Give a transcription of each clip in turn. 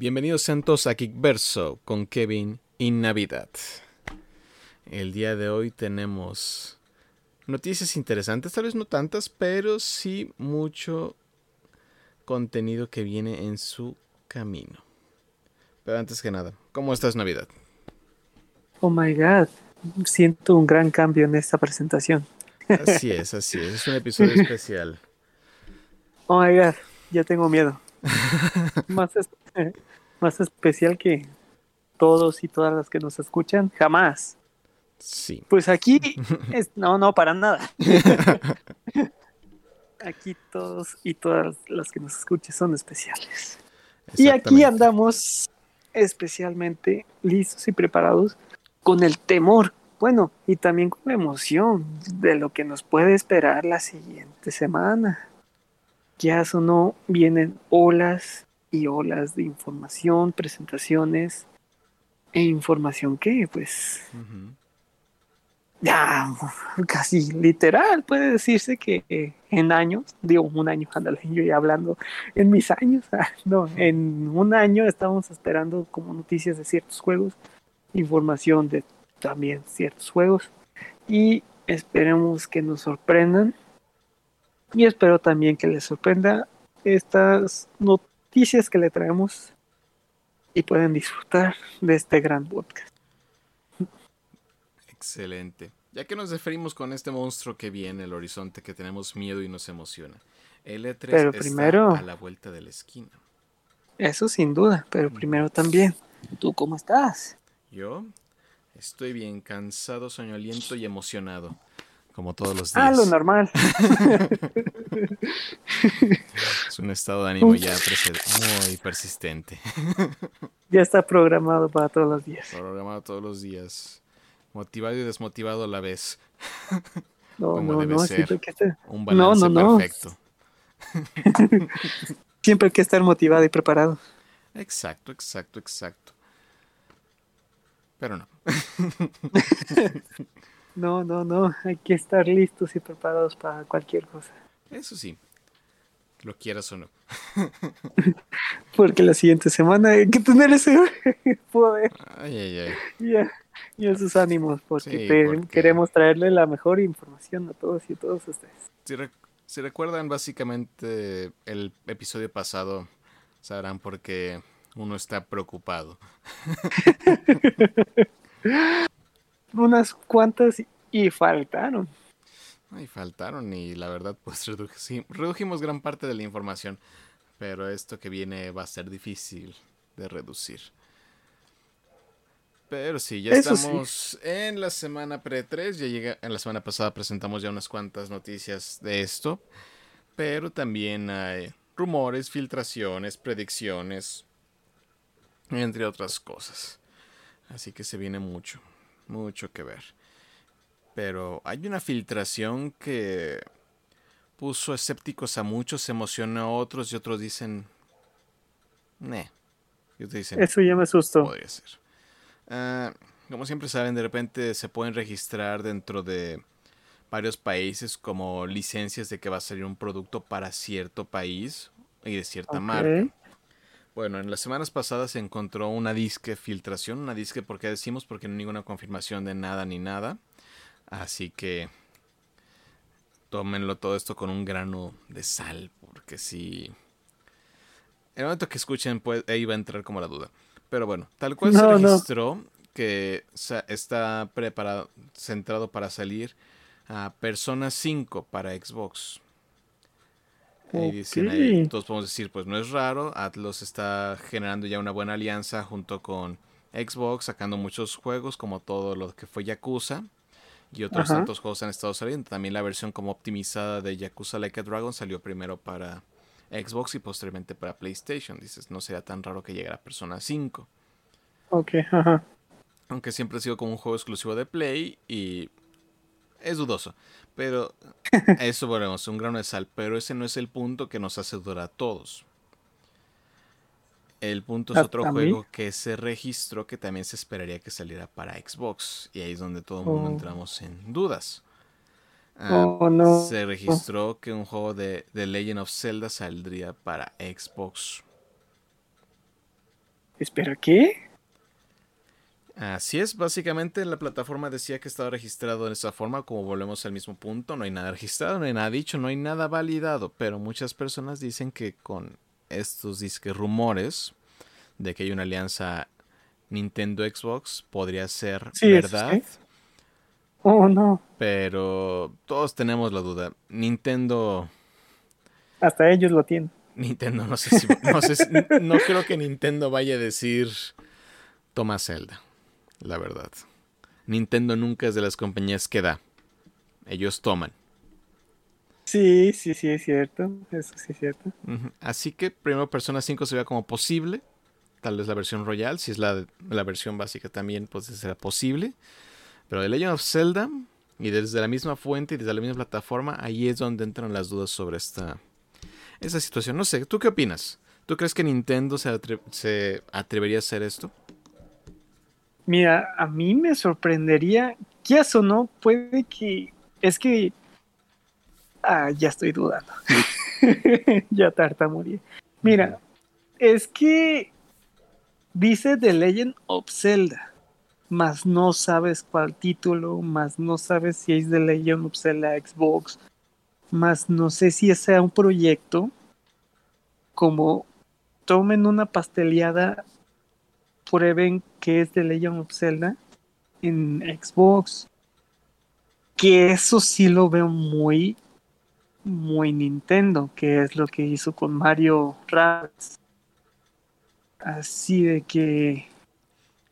Bienvenidos santos a Kickverso con Kevin y Navidad. El día de hoy tenemos noticias interesantes, tal vez no tantas, pero sí mucho contenido que viene en su camino. Pero antes que nada, ¿cómo estás Navidad? Oh my god, siento un gran cambio en esta presentación. Así es, así es, es un episodio especial. Oh my god, ya tengo miedo. más, más especial que todos y todas las que nos escuchan, jamás. Sí. Pues aquí, es, no, no, para nada. aquí todos y todas las que nos escuchen son especiales. Y aquí andamos especialmente listos y preparados con el temor, bueno, y también con la emoción de lo que nos puede esperar la siguiente semana. Ya o no, vienen olas y olas de información, presentaciones e información que pues ya casi literal puede decirse que en años, digo un año, ándale, yo ya hablando en mis años, ah, no, en un año estamos esperando como noticias de ciertos juegos, información de también ciertos juegos y esperemos que nos sorprendan y espero también que les sorprenda estas noticias noticias que le traemos y pueden disfrutar de este gran podcast. Excelente. Ya que nos referimos con este monstruo que viene, el horizonte que tenemos miedo y nos emociona. El E3 pero primero, a la vuelta de la esquina. Eso sin duda, pero primero también. ¿Tú cómo estás? Yo estoy bien cansado, soñoliento y emocionado. Como todos los días. Ah, lo normal. es un estado de ánimo ya muy persistente. ya está programado para todos los días. Programado todos los días. Motivado y desmotivado a la vez. No, Como no, debe no, ser. Que estar... Un balance no, perfecto. siempre hay que estar motivado y preparado. Exacto, exacto, exacto. Pero no. No, no, no, hay que estar listos y preparados para cualquier cosa. Eso sí, lo quieras o no. Porque la siguiente semana hay que tener ese poder. Ay, ay, ay. Y, esos ánimos, porque, queremos traerle la mejor información a todos y a todos ustedes. Si, si recuerdan básicamente el episodio pasado, sabrán por qué uno está preocupado. unas cuantas y faltaron. Y faltaron y la verdad pues redujimos gran parte de la información, pero esto que viene va a ser difícil de reducir. Pero sí, ya estamos en la semana pre-3, ya llega, en la semana pasada presentamos ya unas cuantas noticias de esto, pero también hay rumores, filtraciones, predicciones, entre otras cosas. Así que se viene mucho mucho que ver. Pero hay una filtración que puso escépticos a muchos, emocionó a otros y otros dicen, ne. Y otros dicen, Eso ya me asustó. Podría ser. Ah, como siempre saben, de repente se pueden registrar dentro de varios países como licencias de que va a salir un producto para cierto país y de cierta marca. Bueno, en las semanas pasadas se encontró una disque filtración, una disque porque decimos porque no hay ninguna confirmación de nada ni nada. Así que tómenlo todo esto con un grano de sal, porque si... En el momento que escuchen, pues, ahí va a entrar como la duda. Pero bueno, tal cual se registró que está preparado, centrado para salir a Persona 5 para Xbox. Y dicen ahí, todos podemos decir, pues no es raro, Atlas está generando ya una buena alianza junto con Xbox, sacando muchos juegos como todo lo que fue Yakuza y otros tantos juegos han estado saliendo. También la versión como optimizada de Yakuza Like a Dragon salió primero para Xbox y posteriormente para PlayStation. Dices, no sería tan raro que llegara Persona 5. Ok, ajá. Aunque siempre ha sido como un juego exclusivo de Play y es dudoso. Pero eso volvemos, un grano de sal. Pero ese no es el punto que nos hace dudar a todos. El punto es ah, otro juego que se registró que también se esperaría que saliera para Xbox. Y ahí es donde todo el mundo oh. entramos en dudas. Ah, oh, no. Se registró que un juego de The Legend of Zelda saldría para Xbox. ¿Espera qué? Así es, básicamente la plataforma decía que estaba registrado de esa forma, como volvemos al mismo punto, no hay nada registrado, no hay nada dicho, no hay nada validado, pero muchas personas dicen que con estos disques rumores de que hay una alianza Nintendo Xbox podría ser verdad. Oh, no. Pero todos tenemos la duda. Nintendo. Hasta ellos lo tienen. Nintendo, no sé si. No, sé no creo que Nintendo vaya a decir. Toma Zelda. La verdad. Nintendo nunca es de las compañías que da. Ellos toman. Sí, sí, sí, es cierto. Eso sí es cierto. Así que primero Persona 5 se vea como posible. Tal vez la versión Royal. Si es la, la versión básica también, pues será posible. Pero de Legend of Zelda, y desde la misma fuente y desde la misma plataforma, ahí es donde entran las dudas sobre esta, esta situación. No sé, ¿tú qué opinas? ¿Tú crees que Nintendo se, se atrevería a hacer esto? Mira, a mí me sorprendería, ¿qué o no? Puede que... Es que... Ah, ya estoy dudando. ya tartamudeé. Mira, es que dice The Legend of Zelda más no sabes cuál título, más no sabes si es de Legend of Zelda Xbox, más no sé si sea un proyecto como tomen una pasteleada, prueben que es de Legend of Zelda en Xbox, que eso sí lo veo muy, muy Nintendo, que es lo que hizo con Mario Rabbids. Así de que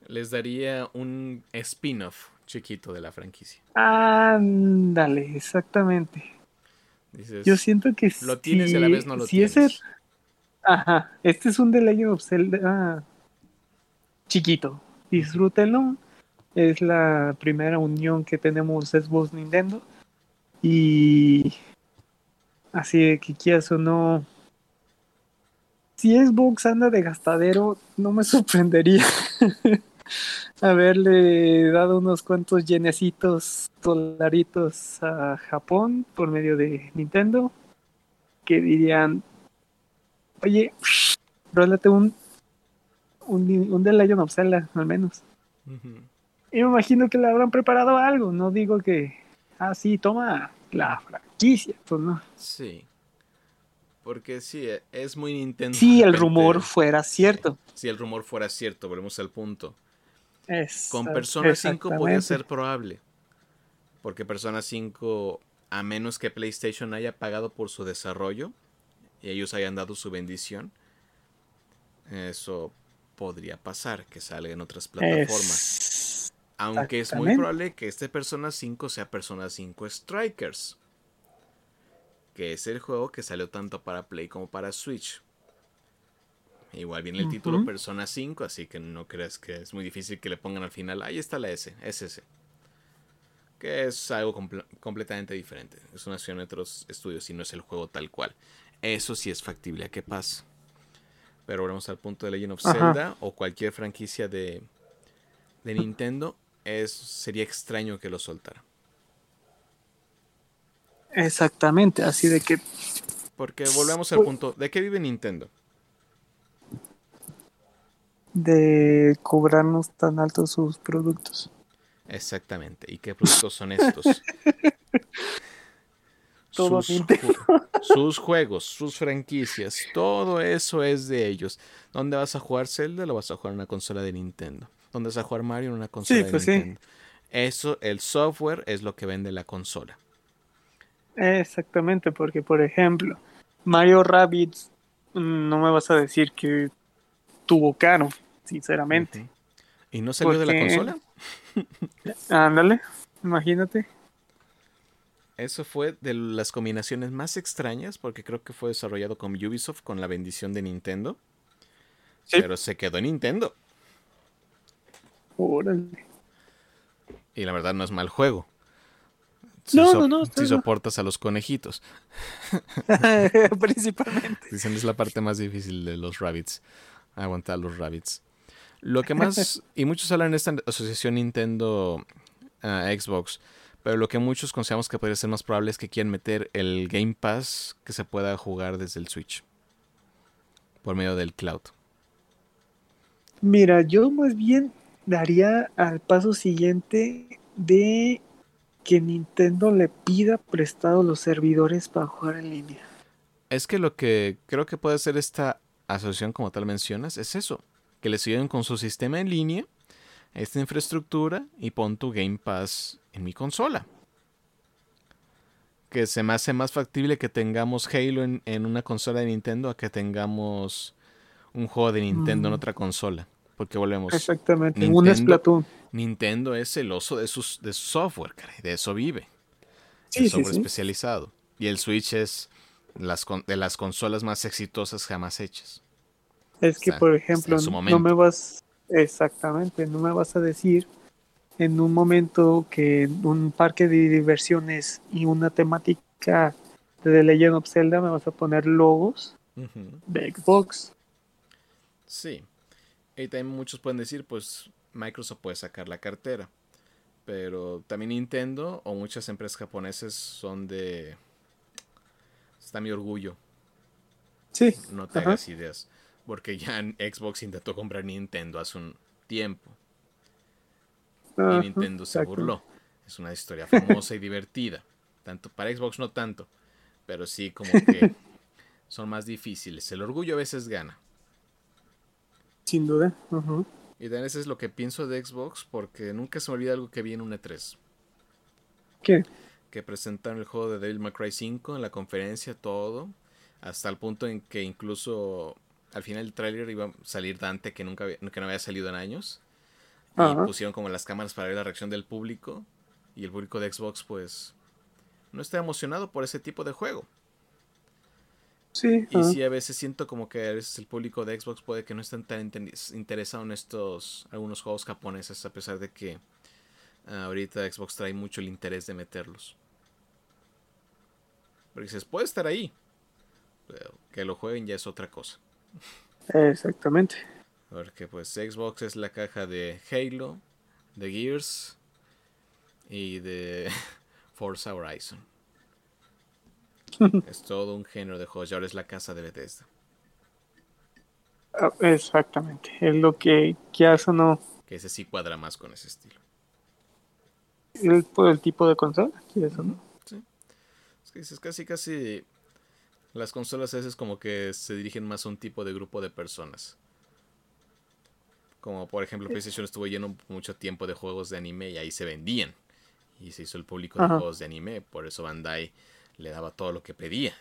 les daría un spin-off chiquito de la franquicia. Ándale, exactamente. Yo siento que lo tienes y a la vez no lo tienes. Es Ajá, este es un The Legend of Zelda chiquito. Disfrútenlo. Es la primera unión que tenemos Xbox Nintendo. Y así de que quieras o no. Si Xbox anda de gastadero, no me sorprendería. haberle dado unos cuantos yenecitos, dolaritos a Japón por medio de Nintendo, que dirían, oye, rólate un, un, un The Legend of Zelda, al menos. Y me imagino que le habrán preparado algo, no digo que, ah, sí, toma la franquicia, pues no. Sí. Porque sí, es muy Nintendo. Si el rumor fuera cierto. Si el rumor fuera cierto, volvemos al punto. Con Persona 5 podría ser probable. Porque Persona 5, a menos que PlayStation haya pagado por su desarrollo y ellos hayan dado su bendición, eso podría pasar, que salga en otras plataformas. Aunque es muy probable que este Persona 5 sea Persona 5 Strikers. Que es el juego que salió tanto para Play como para Switch. Igual viene el título Persona 5, así que no creas que es muy difícil que le pongan al final, ahí está la S, es ese. Que es algo completamente diferente. Es una acción de otros estudios y no es el juego tal cual. Eso sí es factible a que pase. Pero volvemos al punto de Legend of Zelda o cualquier franquicia de, de Nintendo. Es, sería extraño que lo soltara. Exactamente, así de que... Porque volvemos al punto, ¿de qué vive Nintendo? de cobrarnos tan altos sus productos. Exactamente. ¿Y qué productos son estos? todo sus, sus, juegos, sus franquicias, todo eso es de ellos. ¿Dónde vas a jugar Zelda? Lo vas a jugar en una consola de Nintendo. ¿Dónde vas a jugar Mario? En una consola de pues Nintendo. Eso, el software es lo que vende la consola. Exactamente, porque por ejemplo, Mario Rabbids, mm, no me vas a decir que tuvo caro, sinceramente. ¿Y no salió de la consola? Ándale, imagínate. Eso fue de las combinaciones más extrañas porque creo que fue desarrollado con Ubisoft con la bendición de Nintendo. Pero se quedó en Nintendo. Órale. Y la verdad no es mal juego. no, no, no, Si soportas a los conejitos. Principalmente. Dicen es la parte más difícil de los rabbits aguantar los rabbits. Lo que más, y muchos hablan de esta asociación Nintendo ah, Xbox, pero lo que muchos consideramos que podría ser más probable es que quieran meter el Game Pass que se pueda jugar desde el Switch por medio del cloud. Mira, yo más bien daría al paso siguiente de que Nintendo le pida prestado los servidores para jugar en línea. Es que lo que creo que puede hacer esta asociación, como tal mencionas, es eso: que les ayuden con su sistema en línea, esta infraestructura y pon tu Game Pass en mi consola. Que se me hace más factible que tengamos Halo en, en una consola de Nintendo a que tengamos un juego de Nintendo en mm. otra consola. Porque volvemos. Exactamente, Nintendo, un Splatoon. Nintendo es celoso de, sus, de su software, caray, de eso vive. Sí, software especializado. Y el Switch es las, de las consolas más exitosas jamás hechas. Es que, por ejemplo, no me vas. Exactamente, no me vas a decir en un momento que un parque de diversiones y una temática de The Legend of Zelda me vas a poner logos de Xbox. Sí. Y también muchos pueden decir, pues Microsoft puede sacar la cartera. Pero también Nintendo o muchas empresas japonesas son de... Está mi orgullo. Sí. No te hagas ideas. Porque ya Xbox intentó comprar Nintendo hace un tiempo. Y Nintendo se burló. Es una historia famosa y divertida. Tanto para Xbox no tanto. Pero sí como que son más difíciles. El orgullo a veces gana. Sin duda. Y también eso es lo que pienso de Xbox porque nunca se me olvida algo que vi en un E3. ¿Qué? Que presentaron el juego de Devil May Cry 5 en la conferencia, todo. Hasta el punto en que incluso al final del tráiler iba a salir Dante que nunca había, que no había salido en años. Y pusieron como las cámaras para ver la reacción del público. Y el público de Xbox pues no está emocionado por ese tipo de juego. Sí, y sí, a veces siento como que a veces el público de Xbox puede que no estén tan interesado en estos algunos juegos japoneses, a pesar de que ah, ahorita Xbox trae mucho el interés de meterlos. Porque dices, puede estar ahí, pero que lo jueguen ya es otra cosa. Exactamente. Porque pues Xbox es la caja de Halo, de Gears y de Forza Horizon. es todo un género de juegos y ahora es la casa de Bethesda. Ah, exactamente, es lo que, que hace o no. Que ese sí cuadra más con ese estilo. El, el tipo de consola, eso no? Sí. Es que dices casi, casi. Las consolas esas como que se dirigen más a un tipo de grupo de personas. Como por ejemplo, PlayStation estuvo lleno mucho tiempo de juegos de anime y ahí se vendían. Y se hizo el público de juegos de anime. Por eso Bandai le daba todo lo que pedía.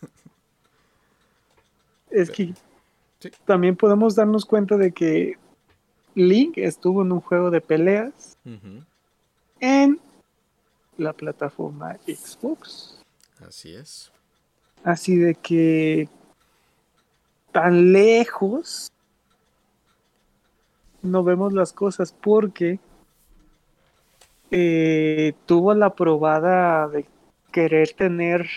Es que también podemos darnos cuenta de que Link estuvo en un juego de peleas en la plataforma Xbox. Así es. Así de que tan lejos no vemos las cosas porque eh, tuvo la probada de querer tener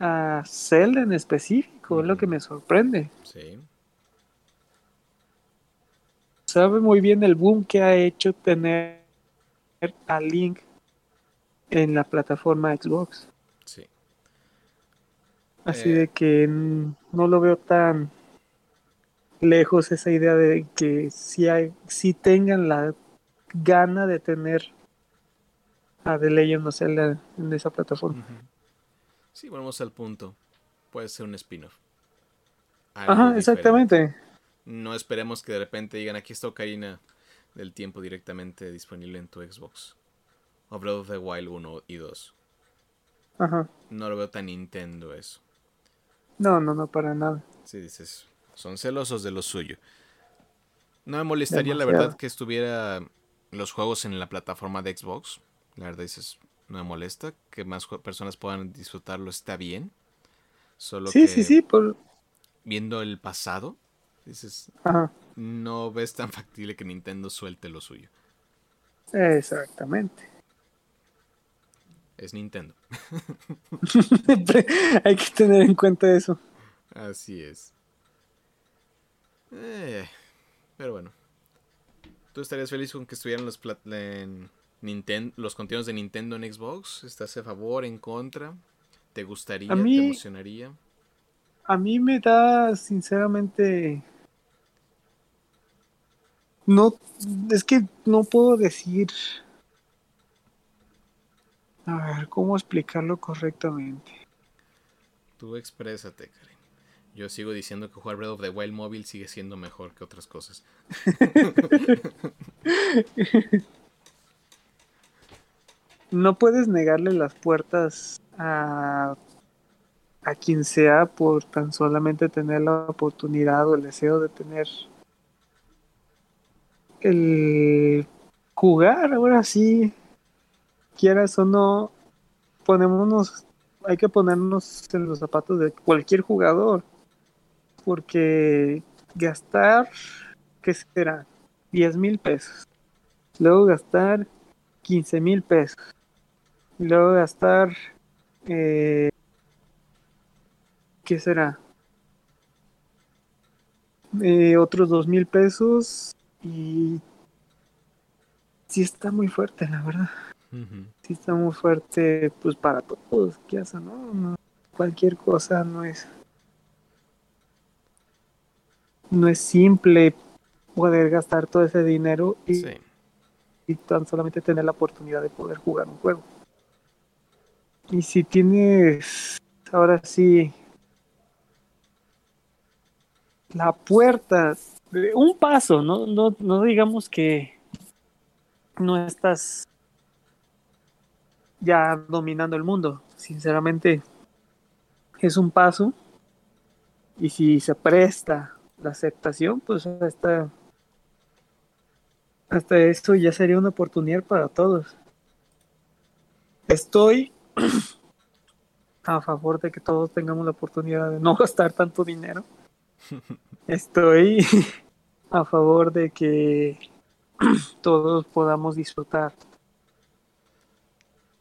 a Zelda en específico, es lo que me sorprende. Sí. Sabe muy bien el boom que ha hecho tener a Link en la plataforma Xbox. Sí. Así de eh. que no lo veo tan lejos esa idea de que si hay, si tengan la gana de tener de Legend of Zelda en esa plataforma. Sí, volvemos al punto. Puede ser un spin-off. Ajá, exactamente. No esperemos que de repente digan aquí está Ocarina del tiempo directamente disponible en tu Xbox. O Breath of the Wild 1 y 2. Ajá. No lo veo tan Nintendo eso. No, no, no, para nada. Sí, dices, son celosos de lo suyo. No me molestaría la verdad que estuviera los juegos en la plataforma de Xbox. La verdad dices, no me molesta. Que más personas puedan disfrutarlo está bien. Solo sí, sí, sí. Por... Viendo el pasado, dices, no ves tan factible que Nintendo suelte lo suyo. Exactamente. Es Nintendo. Hay que tener en cuenta eso. Así es. Eh, pero bueno. ¿Tú estarías feliz con que estuvieran los en Nintendo, los contenidos de Nintendo en Xbox? ¿Estás a favor, en contra? ¿Te gustaría? ¿Te emocionaría? A mí me da sinceramente no, es que no puedo decir. A ver, ¿cómo explicarlo correctamente? Tú exprésate, Karen. Yo sigo diciendo que jugar Breath of the Wild móvil sigue siendo mejor que otras cosas. no puedes negarle las puertas a, a quien sea por tan solamente tener la oportunidad o el deseo de tener el jugar, ahora sí, quieras o no, ponémonos, hay que ponernos en los zapatos de cualquier jugador, porque gastar, ¿qué será? 10 mil pesos, luego gastar 15 mil pesos, luego gastar, eh, ¿qué será? Eh, otros dos mil pesos y sí está muy fuerte, la verdad. Sí está muy fuerte, pues para todos, ¿qué hace, no? Cualquier cosa no es. No es simple poder gastar todo ese dinero y, y tan solamente tener la oportunidad de poder jugar un juego. Y si tienes, ahora sí, la puerta un paso, ¿no? No, no digamos que no estás ya dominando el mundo. Sinceramente, es un paso. Y si se presta la aceptación, pues hasta, hasta esto ya sería una oportunidad para todos. Estoy a favor de que todos tengamos la oportunidad de no gastar tanto dinero Estoy a favor de que todos podamos disfrutar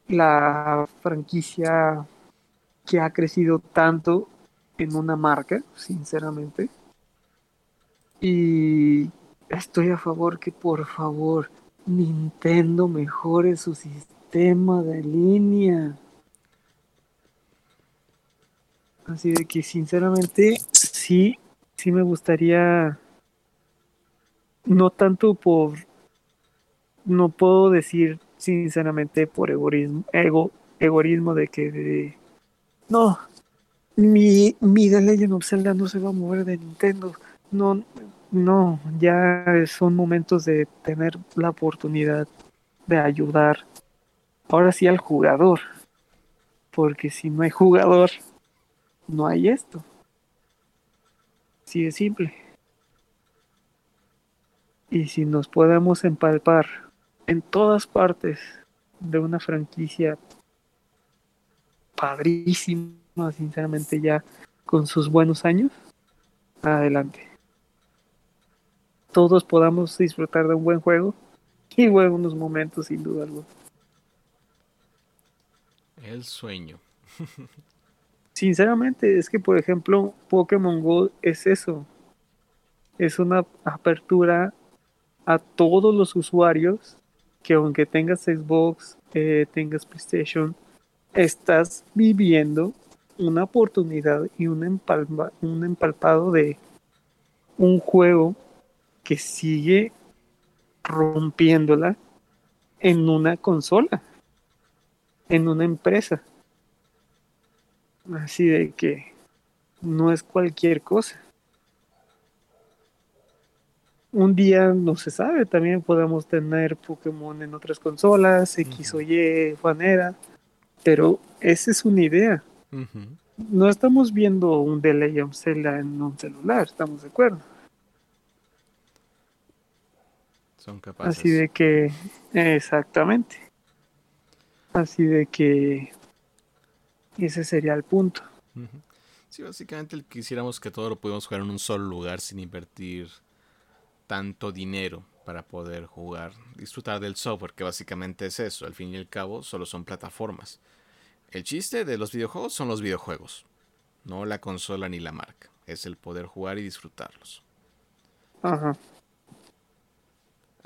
la franquicia que ha crecido tanto en una marca, sinceramente. Y estoy a favor que por favor Nintendo mejore su sistema de línea. Así de que sinceramente sí sí me gustaría, no tanto por, no puedo decir sinceramente por egoísmo, ego, egoísmo de que no, mi, mi The Legend of Zelda no se va a mover de Nintendo, no, no, ya son momentos de tener la oportunidad de ayudar ahora sí al jugador, porque si no hay jugador, no hay esto. Así de simple. Y si nos podemos empalpar en todas partes de una franquicia padrísima, sinceramente ya con sus buenos años, adelante. Todos podamos disfrutar de un buen juego y buenos momentos sin duda alguna. El sueño. Sinceramente, es que por ejemplo, Pokémon Go es eso. Es una apertura a todos los usuarios que aunque tengas Xbox, eh, tengas PlayStation, estás viviendo una oportunidad y un, un empalpado de un juego que sigue rompiéndola en una consola, en una empresa. Así de que no es cualquier cosa. Un día no se sabe, también podemos tener Pokémon en otras consolas, X o Y manera, pero esa es una idea. No estamos viendo un The Legend Zelda en un celular, estamos de acuerdo. Son capaces. Así de que, exactamente. Así de que ese sería el punto. Sí, básicamente quisiéramos que todo lo pudiéramos jugar en un solo lugar sin invertir tanto dinero para poder jugar, disfrutar del software, que básicamente es eso, al fin y al cabo solo son plataformas. El chiste de los videojuegos son los videojuegos, no la consola ni la marca, es el poder jugar y disfrutarlos. Ajá.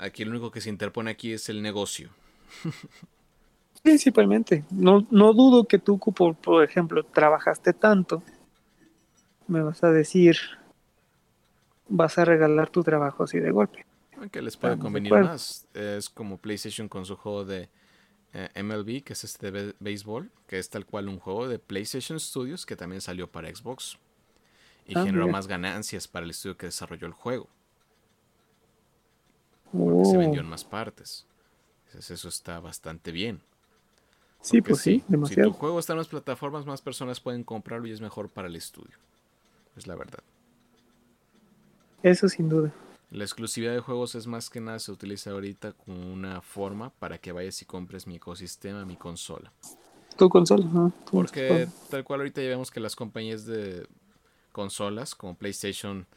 Aquí lo único que se interpone aquí es el negocio. Principalmente. No, no dudo que tú, por, por ejemplo, trabajaste tanto. Me vas a decir, vas a regalar tu trabajo así de golpe. Que les puede convenir más. Es como PlayStation con su juego de eh, MLB, que es este de béisbol, que es tal cual un juego de PlayStation Studios que también salió para Xbox. Y ah, generó más ganancias para el estudio que desarrolló el juego. Porque se vendió en oh. más partes. Entonces eso está bastante bien. sí, pues sí, demasiado. Si tu juego está en las plataformas, más personas pueden comprarlo y es mejor para el estudio. Es la verdad. Eso sin duda. La exclusividad de juegos es más que nada se utiliza ahorita como una forma para que vayas y compres mi ecosistema, mi consola. Tu consola, ¿no? Porque tal cual ahorita ya vemos que las compañías de consolas como PlayStation,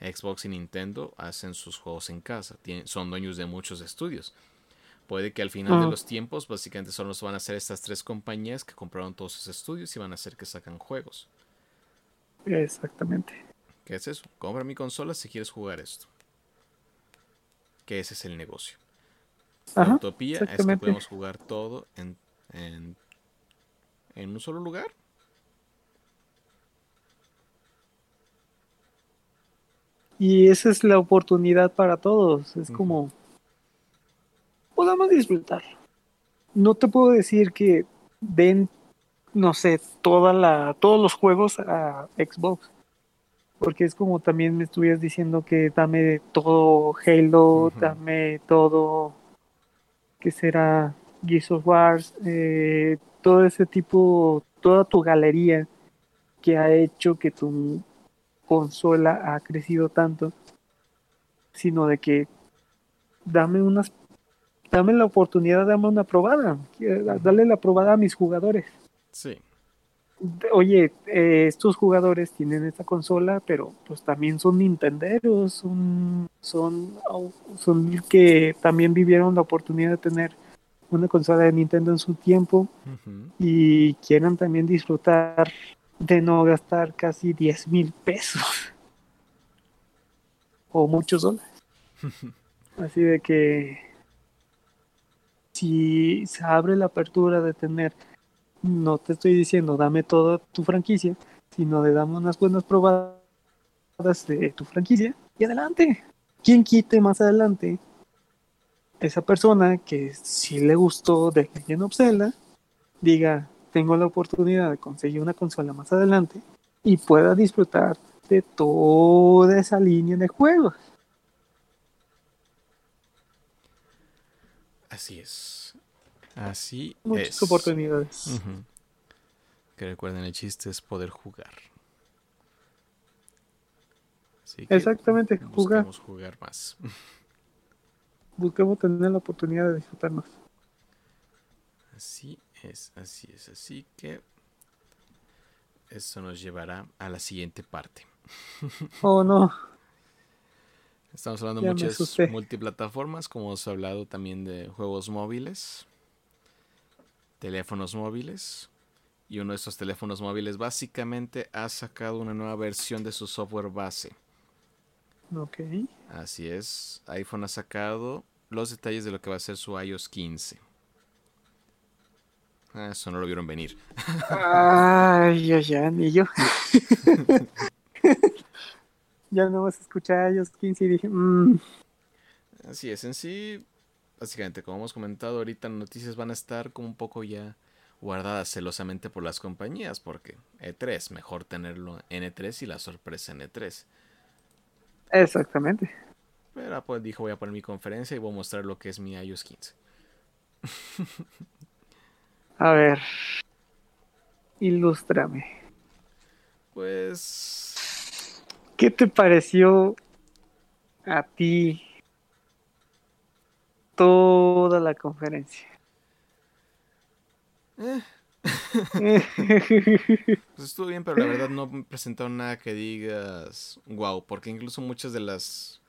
Xbox y Nintendo hacen sus juegos en casa. son dueños de muchos estudios. Puede que al final de los tiempos, básicamente solo van a hacer estas tres compañías que compraron todos sus estudios y van a hacer que sacan juegos. Exactamente. ¿Qué es eso? Compra mi consola si quieres jugar esto que ese es el negocio. la utopía es que podemos jugar todo en, en, un solo lugar. Y esa es la oportunidad para todos. Es como podamos disfrutar. No te puedo decir que den, no sé, toda la, todos los juegos a Xbox porque es como también me estuvieras diciendo que dame todo Halo, dame todo, que será Gears of Wars, eh, todo ese tipo, toda tu galería que ha hecho que tu consola ha crecido tanto, sino de que dame unas, dame la oportunidad, dame una probada, dale la probada a mis jugadores. Sí oye, eh, estos jugadores tienen esta consola, pero pues también son nintenderos, son, son, son que también vivieron la oportunidad de tener una consola de Nintendo en su tiempo y quieran también disfrutar de no gastar casi 10 mil pesos o muchos dólares. Así de que si se abre la apertura de tener no te estoy diciendo dame toda tu franquicia, sino de dame unas buenas probadas de tu franquicia y adelante. ¿Quién quite más adelante esa persona que si le gustó de Legend of Zelda diga tengo la oportunidad de conseguir una consola más adelante y pueda disfrutar de toda esa línea de juegos? Así es. Así Muchas oportunidades. Que recuerden, el chiste es poder jugar. Exactamente, jugar. jugar más. Busquemos tener la oportunidad de disfrutar más. Así es, así es. Así que eso nos llevará a la siguiente parte. Oh, no. Estamos hablando de muchas multiplataformas, como hemos hablado también de juegos móviles teléfonos móviles. Y uno de estos teléfonos móviles básicamente ha sacado una nueva versión de su software base. Ok. Así es. iPhone ha sacado los detalles de lo que va a ser su iOS 15. Ah, eso no lo vieron venir. Ay, ya, ya, ni yo. ya no vas a escuchar iOS 15 y dije, mmm. Así es, en sí, básicamente, como hemos comentado ahorita, noticias van a estar como un poco ya guardadas celosamente por las compañías, porque E3, mejor tenerlo en E3 y la sorpresa en E3. Exactamente. Pero pues dijo, voy a poner mi conferencia y voy a mostrar lo que es mi iOS 15. a ver. Ilústrame. Pues... ¿Qué te pareció a ti toda la conferencia. Eh. pues estuvo bien, pero la verdad no presentaron nada que digas wow, porque incluso muchas de las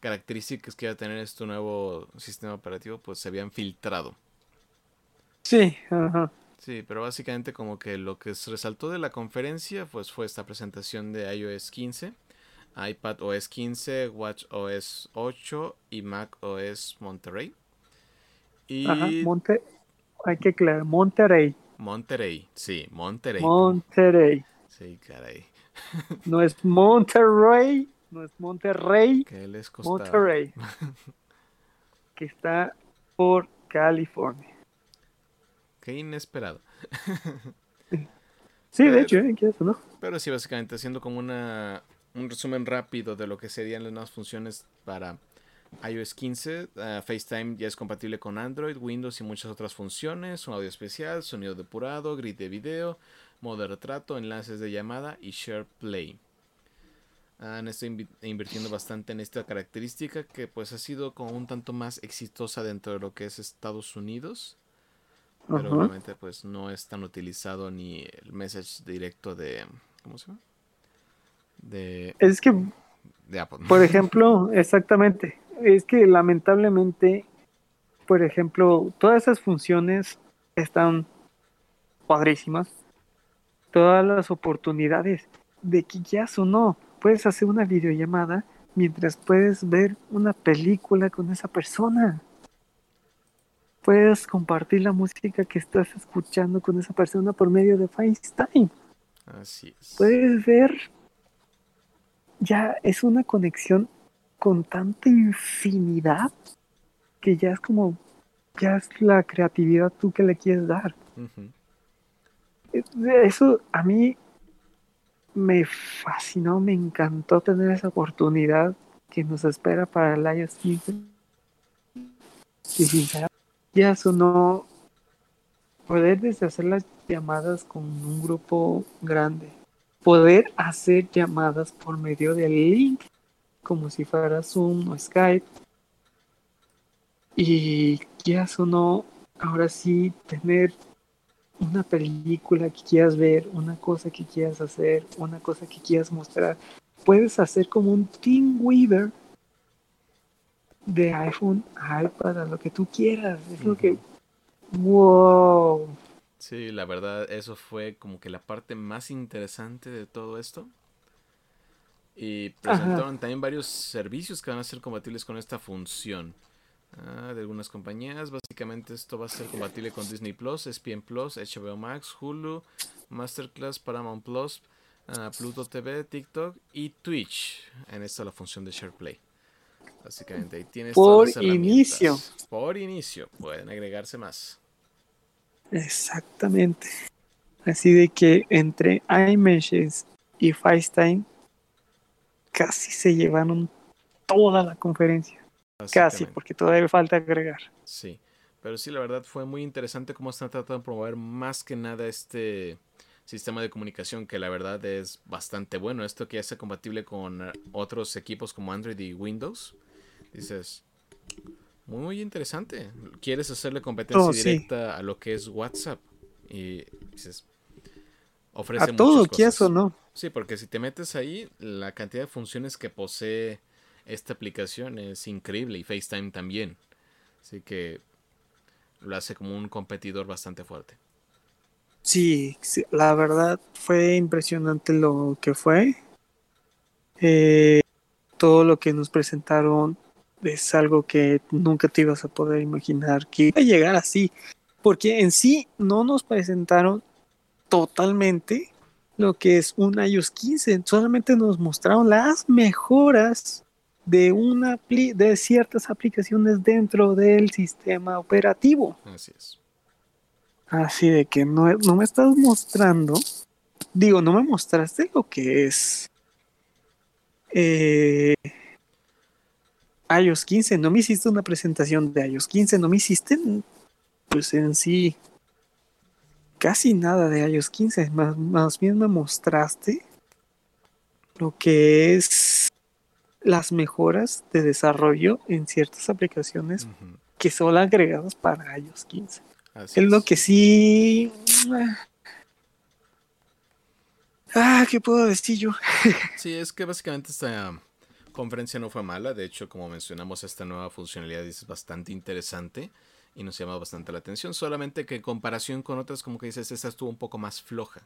características que iba a tener este nuevo sistema operativo pues se habían filtrado. Sí, ajá. Sí, pero básicamente como que lo que se resaltó de la conferencia pues fue esta presentación de iOS 15, iPad OS 15, Watch OS 8 y Mac OS Monterrey. Y... Monte... Hay que aclarar, Monterrey. Monterrey, sí, Monterrey. Monterrey. Sí, caray. no es Monterrey. no es Monterrey, que les Monterrey, que está por California. Qué inesperado. sí, de hecho, ¿eh? ¿no? Pero sí, básicamente haciendo como una, un resumen rápido de lo que serían las nuevas funciones para iOS 15. Ah, FaceTime ya es compatible con Android, Windows y muchas otras funciones. Un audio especial, sonido depurado, grid de video, modo de retrato, enlaces de llamada y Share Play. Han estado invirtiendo bastante en esta característica que pues ha sido como un tanto más exitosa dentro de lo que es Estados Unidos. Pero obviamente pues no es tan utilizado ni el message directo de... ¿Cómo se llama? De... Es que... De Apple. Por ejemplo, exactamente. Es que lamentablemente, por ejemplo, todas esas funciones están padrísimas. Todas las oportunidades de que ya sonó puedes hacer una videollamada mientras puedes ver una película con esa persona. Puedes compartir la música que estás escuchando con esa persona por medio de FaceTime. Así es. Puedes ver. Ya es una conexión con tanta infinidad que ya es como. Ya es la creatividad tú que le quieres dar. Eso a mí me fascinó, me encantó tener esa oportunidad que nos espera para el iOS 15. Y sinceramente, ya sonó poder deshacer las llamadas con un grupo grande, poder hacer llamadas por medio del link, como si fuera Zoom o Skype. Y ya sonó, ahora sí, tener una película que quieras ver, una cosa que quieras hacer, una cosa que quieras mostrar, puedes hacer como un Team Weaver de iPhone a iPad, a lo que tú quieras. Es lo que. ¡Wow! Sí, la verdad, eso fue como que la parte más interesante de todo esto. Y presentaron también varios servicios que van a ser compatibles con esta función. Ah, de algunas compañías. Básicamente esto va a ser compatible con Disney Plus, ESPN Plus, HBO Max, Hulu, Masterclass, Paramount Plus, ah, Pluto TV, TikTok y Twitch. En esta la función de SharePlay. Básicamente ahí tienes Por inicio. Por inicio. Pueden agregarse más. Exactamente. Así de que entre iMessages y FaceTime casi se llevaron toda la conferencia. Casi, porque todavía falta agregar. Sí, pero sí, la verdad fue muy interesante cómo están tratando de promover más que nada este sistema de comunicación que la verdad es bastante bueno. Esto que ya sea compatible con otros equipos como Android y Windows. Dices, muy, interesante. Quieres hacerle competencia oh, directa a lo que es WhatsApp. Y dices, ofrece a todo, quieras o no. Sí, porque si te metes ahí, la cantidad de funciones que posee esta aplicación es increíble y FaceTime también. Así que lo hace como un competidor bastante fuerte. Sí, la verdad fue impresionante lo que fue. Eh, todo lo que nos presentaron es algo que nunca te ibas a poder imaginar que iba a llegar así. Porque en sí no nos presentaron totalmente lo que es un iOS 15. Solamente nos mostraron las mejoras de, una de ciertas aplicaciones dentro del sistema operativo. Así es. Así de que no, no me estás mostrando, digo, no me mostraste lo que es eh, iOS 15, no me hiciste una presentación de iOS 15, no me hiciste, pues en sí, casi nada de iOS 15, más, más bien me mostraste lo que es las mejoras de desarrollo en ciertas aplicaciones que son agregadas para iOS 15. Es, lo que sí... Ah, ¿qué puedo decir yo? sí, es que básicamente esta conferencia no fue mala. De hecho, como mencionamos, esta nueva funcionalidad es bastante interesante y nos llama bastante la atención. Solamente que en comparación con otras, como que dices, esta estuvo un poco más floja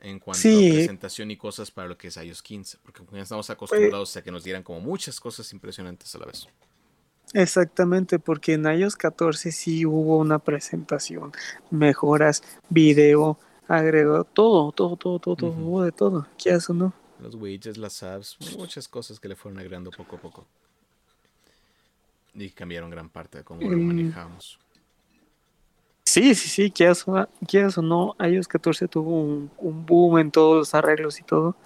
en cuanto a presentación y cosas para lo que es iOS 15, porque ya estamos acostumbrados a que nos dieran como muchas cosas impresionantes a la vez. Exactamente, porque en iOS 14 sí hubo una presentación, mejoras, video, agregó todo, todo, todo, todo, todo, hubo de todo, ¿qué hace no? Los widgets, las apps, muchas cosas que le fueron agregando poco a poco. Y cambiaron gran parte de cómo lo mm. manejamos. Sí, sí, sí, quieras, o no, iOS 14 tuvo un, boom en todos los arreglos y todo.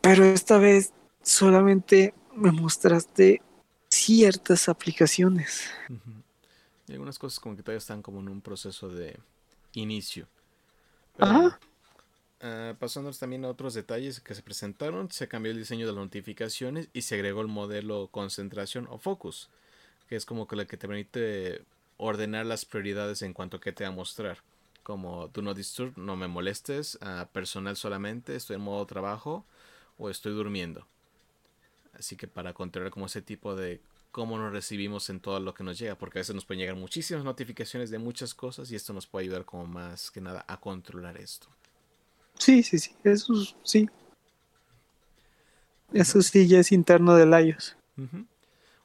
Pero esta vez solamente me mostraste ciertas aplicaciones. Y algunas cosas como que todavía están como en un proceso de inicio. Ajá. Uh, pasándonos también a otros detalles que se presentaron, se cambió el diseño de las notificaciones y se agregó el modelo concentración o focus, que es como que la que te permite ordenar las prioridades en cuanto a qué te va a mostrar. Como do not disturb, no me molestes, uh, personal solamente, estoy en modo trabajo o estoy durmiendo. Así que para controlar como ese tipo de cómo nos recibimos en todo lo que nos llega, porque a veces nos pueden llegar muchísimas notificaciones de muchas cosas y esto nos puede ayudar como más que nada a controlar esto. Sí, sí, sí, eso sí. Eso sí ya es interno del iOS.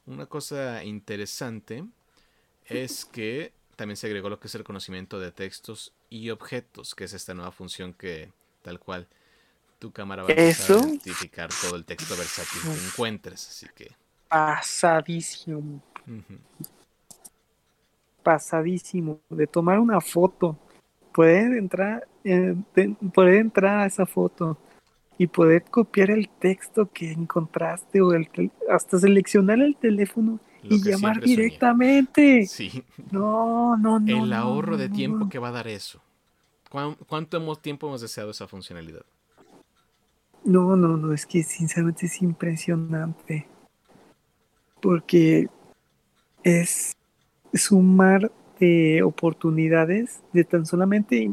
Una cosa interesante es que también se agregó lo que es el conocimiento de textos y objetos, que es esta nueva función que tal cual tu cámara va a identificar todo el texto versátil que encuentres, así que pasadísimo. Pasadísimo de tomar una foto poder entrar, eh, poder entrar a esa foto y poder copiar el texto que encontraste o el, hasta seleccionar el teléfono y llamar directamente. Sí. No, no, no. El ahorro de tiempo que va a dar eso. ¿Cuánto tiempo hemos deseado esa funcionalidad? No, no, no, es que sinceramente es impresionante. Porque es sumar de oportunidades de tan solamente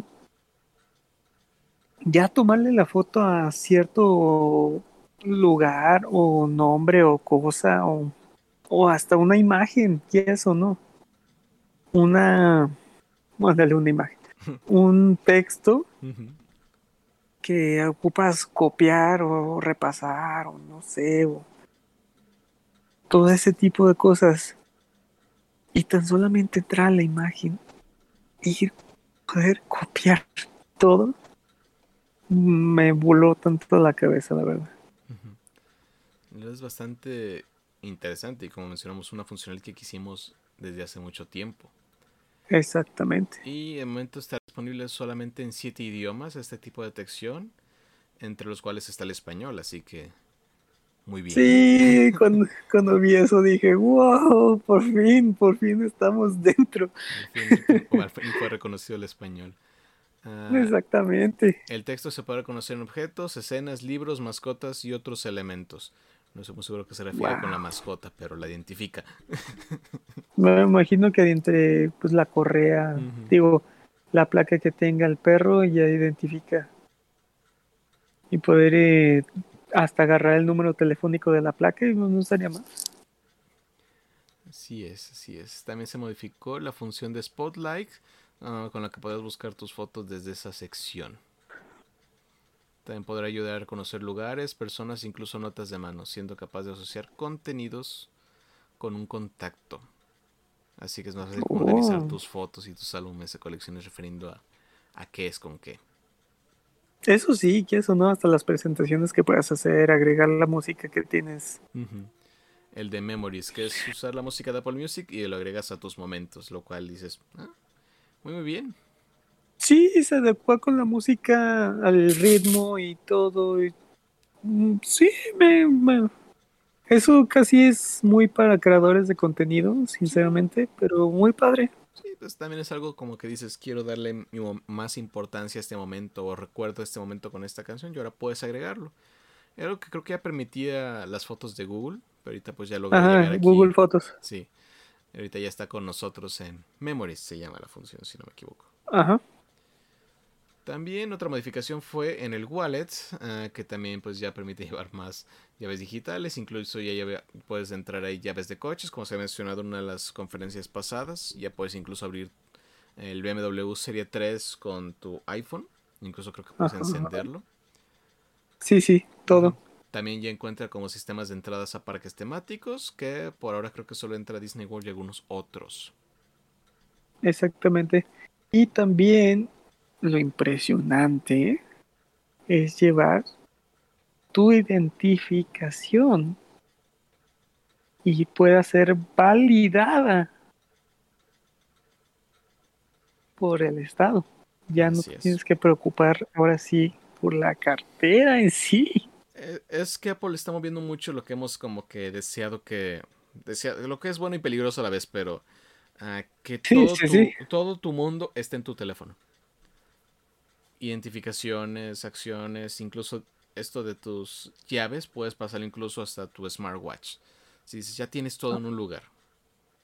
ya tomarle la foto a cierto lugar o nombre o cosa o, o hasta una imagen, quieres o no. Una, mándale una imagen, un texto que ocupas copiar o repasar o no sé, o todo ese tipo de cosas y tan solamente entrar la imagen y poder copiar todo, me voló tanto la cabeza, la verdad. Es bastante interesante y como mencionamos, una funcionalidad que quisimos desde hace mucho tiempo. Exactamente. Y en momento está disponible solamente en siete idiomas este tipo de detección, entre los cuales está el español, así que muy bien. Sí, cuando, cuando, vi eso dije, wow, por fin, por fin estamos dentro. Al fin, fue reconocido el español. Ah, Exactamente. El texto se puede reconocer en objetos, escenas, libros, mascotas y otros elementos. No estoy muy seguro que se refiere con la mascota, pero la identifica. Me imagino que entre pues la correa, digo, la placa que tenga el perro ya identifica. Y poder eh, hasta agarrar el número telefónico de la placa y no, estaría más. Así es, así es. También se modificó la función de Spotlight ah, con la que puedes buscar tus fotos desde esa sección. También podrá ayudar a conocer lugares, personas, incluso notas de mano, siendo capaz de asociar contenidos con un contacto. Así que es más fácil oh. tus fotos y tus álbumes de colecciones refiriendo a, a qué es con qué. Eso sí, que eso no, hasta las presentaciones que puedas hacer, agregar la música que tienes. El de Memories, que es usar la música de Apple Music y lo agregas a tus momentos, lo cual dices, ah, muy muy bien. Sí, se adecua con la música al ritmo y todo. Mm, sí, me, eso casi es muy para creadores de contenido, sinceramente, pero muy padre. Sí, pues también es algo como que dices, quiero darle más importancia a este momento o recuerdo este momento con esta canción y ahora puedes agregarlo. Era algo que creo que ya permitía las fotos de Google, pero ahorita pues ya lo Ajá, Google Fotos. Sí. Ahorita ya está con nosotros en Memories, se llama la función, si no me equivoco. Ajá. También otra modificación fue en el wallet, ah, que también pues ya permite llevar más llaves digitales, incluso ya puedes entrar ahí llaves de coches, como se ha mencionado en una de las conferencias pasadas, ya puedes incluso abrir el BMW Serie 3 con tu iPhone, incluso creo que puedes encenderlo. Sí, sí, todo. También ya encuentra como sistemas de entradas a parques temáticos, que por ahora creo que solo entra Disney World y algunos otros. Exactamente. Y también lo impresionante es llevar tu identificación y pueda ser validada por el Estado. Ya no tienes que preocupar ahora sí por la cartera en sí. Eh, es que Apple está moviendo mucho lo que hemos como que deseado que... lo que es bueno y peligroso a la vez, pero uh, que todo, tu, todo tu mundo esté en tu teléfono. Identificaciones, acciones, incluso esto de tus llaves, puedes pasar incluso hasta tu smartwatch. Si dices, ya tienes todo en un lugar.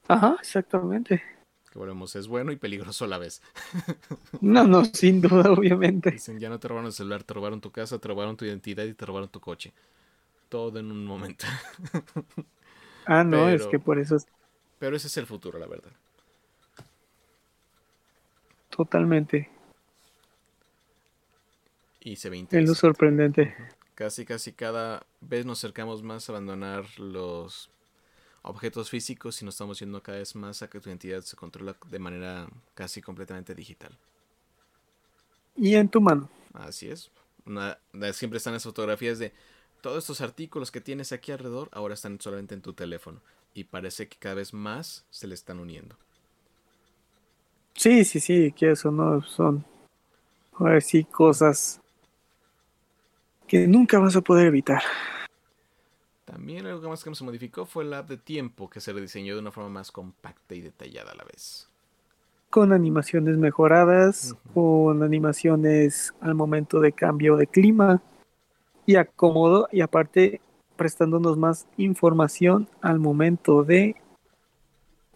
Ajá, exactamente. Que volvemos, es bueno y peligroso a la vez. no, no, sin duda, obviamente. Dicen, ya no te robaron el celular, te robaron tu casa, te robaron tu identidad y te robaron tu coche. Todo en un momento. ah, no, es que por eso... Es... Pero ese es el futuro, la verdad. Totalmente. Y se ve Es lo sorprendente. Casi, casi cada vez nos acercamos más a abandonar los objetos físicos y nos estamos yendo cada vez más a que tu identidad se controla de manera casi completamente digital. Y en tu mano. Así es. siempre están las fotografías de todos estos artículos que tienes aquí alrededor, ahora están solamente en tu teléfono. Y parece que cada vez más se le están uniendo. Sí, sí, sí, que eso no son. Ahora sí, cosas que nunca vas a poder evitar. También algo más que se modificó fue el app de tiempo, que se rediseñó de una forma más compacta y detallada a la vez. Con animaciones mejoradas, con animaciones al momento de cambio de clima y acomodo, y aparte prestándonos más información al momento de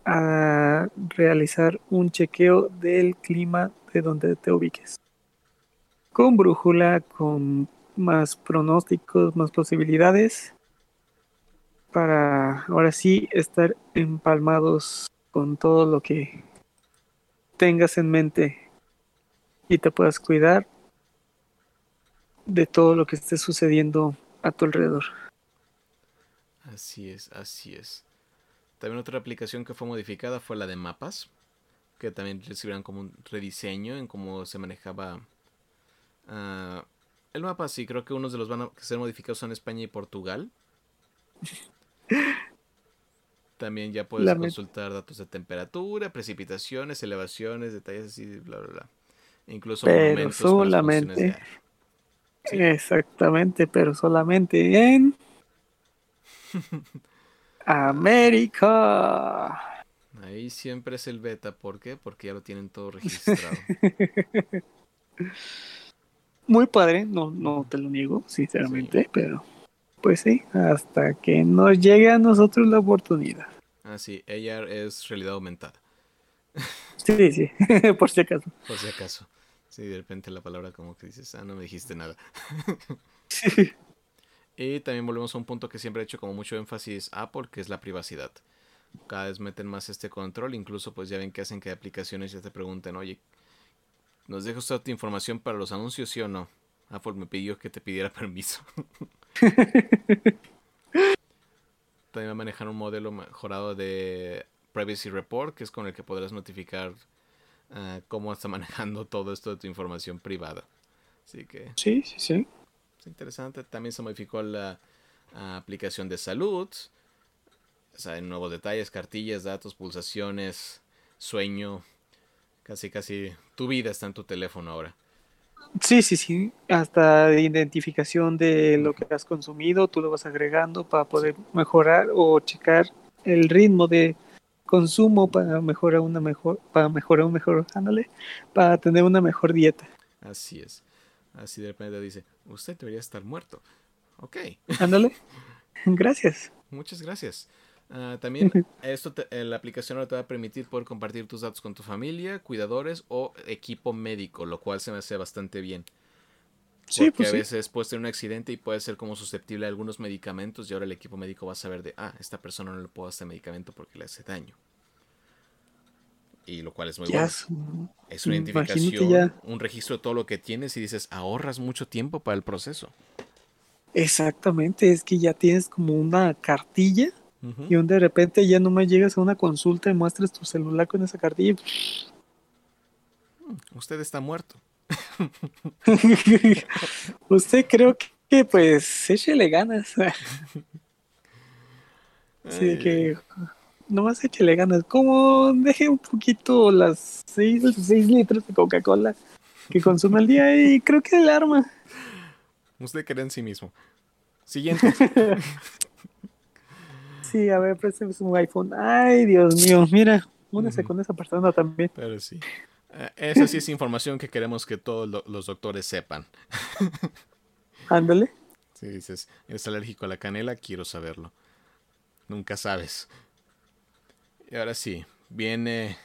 ah, realizar un chequeo del clima de donde te ubiques. Con brújula, con más pronósticos, más posibilidades para ahora sí estar empalmados con todo lo que tengas en mente y te puedas cuidar de todo lo que esté sucediendo a tu alrededor. Así es, así es. También otra aplicación que fue modificada fue la de mapas, que también recibieron como un rediseño en cómo se manejaba uh, el mapa. Sí, creo que unos de los van a ser modificados son España y Portugal. También ya puedes consultar datos de temperatura, precipitaciones, elevaciones, detalles así, bla, bla, bla. Incluso pero solamente. Exactamente, pero solamente en América. Ahí siempre es el beta, ¿por qué? Porque ya lo tienen todo registrado. Muy padre, no, no te lo niego, sinceramente, pero pues sí, hasta que nos llegue a nosotros la oportunidad. Ah, sí, ella es realidad aumentada. Sí, sí, por si acaso. Por si acaso. Sí, de repente la palabra como que dices, ah, no me dijiste nada. Sí. Y también volvemos a un punto que siempre he hecho como mucho énfasis Apple, que es la privacidad. Cada vez meten más este control, incluso pues ya ven que hacen que aplicaciones ya te pregunten, oye, ¿nos dejas toda tu información para los anuncios, sí o no? Apple me pidió que te pidiera permiso. También va a manejar un modelo mejorado de Privacy Report, que es con el que podrás notificar ah, cómo está manejando todo esto de tu información privada. Así que. Sí, sí, sí. Es interesante. También se modificó la ah, aplicación de salud. O sea, en nuevos detalles, cartillas, datos, pulsaciones, sueño. Casi, casi tu vida está en tu teléfono ahora. Sí, sí, sí. Hasta identificación de lo que has consumido, tú lo vas agregando para poder mejorar o checar el ritmo de consumo para mejorar una mejor, para mejorar un mejor, ándale, para tener una mejor dieta. Así es. Así de repente dice, usted debería estar muerto. Ok. Ándale. Gracias. Muchas gracias. Ah, también esto eh, la aplicación ahora te va a permitir poder compartir tus datos con tu familia, cuidadores o equipo médico, lo cual se me hace bastante bien. Sí, Porque pues a veces puedes tener un accidente y puede ser como susceptible a algunos medicamentos y ahora el equipo médico va a saber de, ah, esta persona no le puedo dar este medicamento porque le hace daño. Y lo cual es muy bueno. Es una identificación, un registro de todo lo que tienes y dices, ahorras mucho tiempo para el proceso. Exactamente, es que ya tienes como una cartilla y de repente ya no me llegas a una consulta y muestras tu celular con esa cartilla. Mm, usted está muerto. Usted creo Que pues échele ganas. Así que nomás échele ganas. Como deje un poquito las 6 litros de Coca-Cola que consume al día y creo que el arma. Usted cree en sí mismo. Siguiente. sí, a ver, préstame un iPhone. Ay, Dios mío, mira, únese con esa persona también. Pero sí. Eh, esa sí es información que queremos que todos los doctores sepan. Ándale. Si dices, ¿eres alérgico a la canela? Quiero saberlo. Nunca sabes. Y ahora sí, viene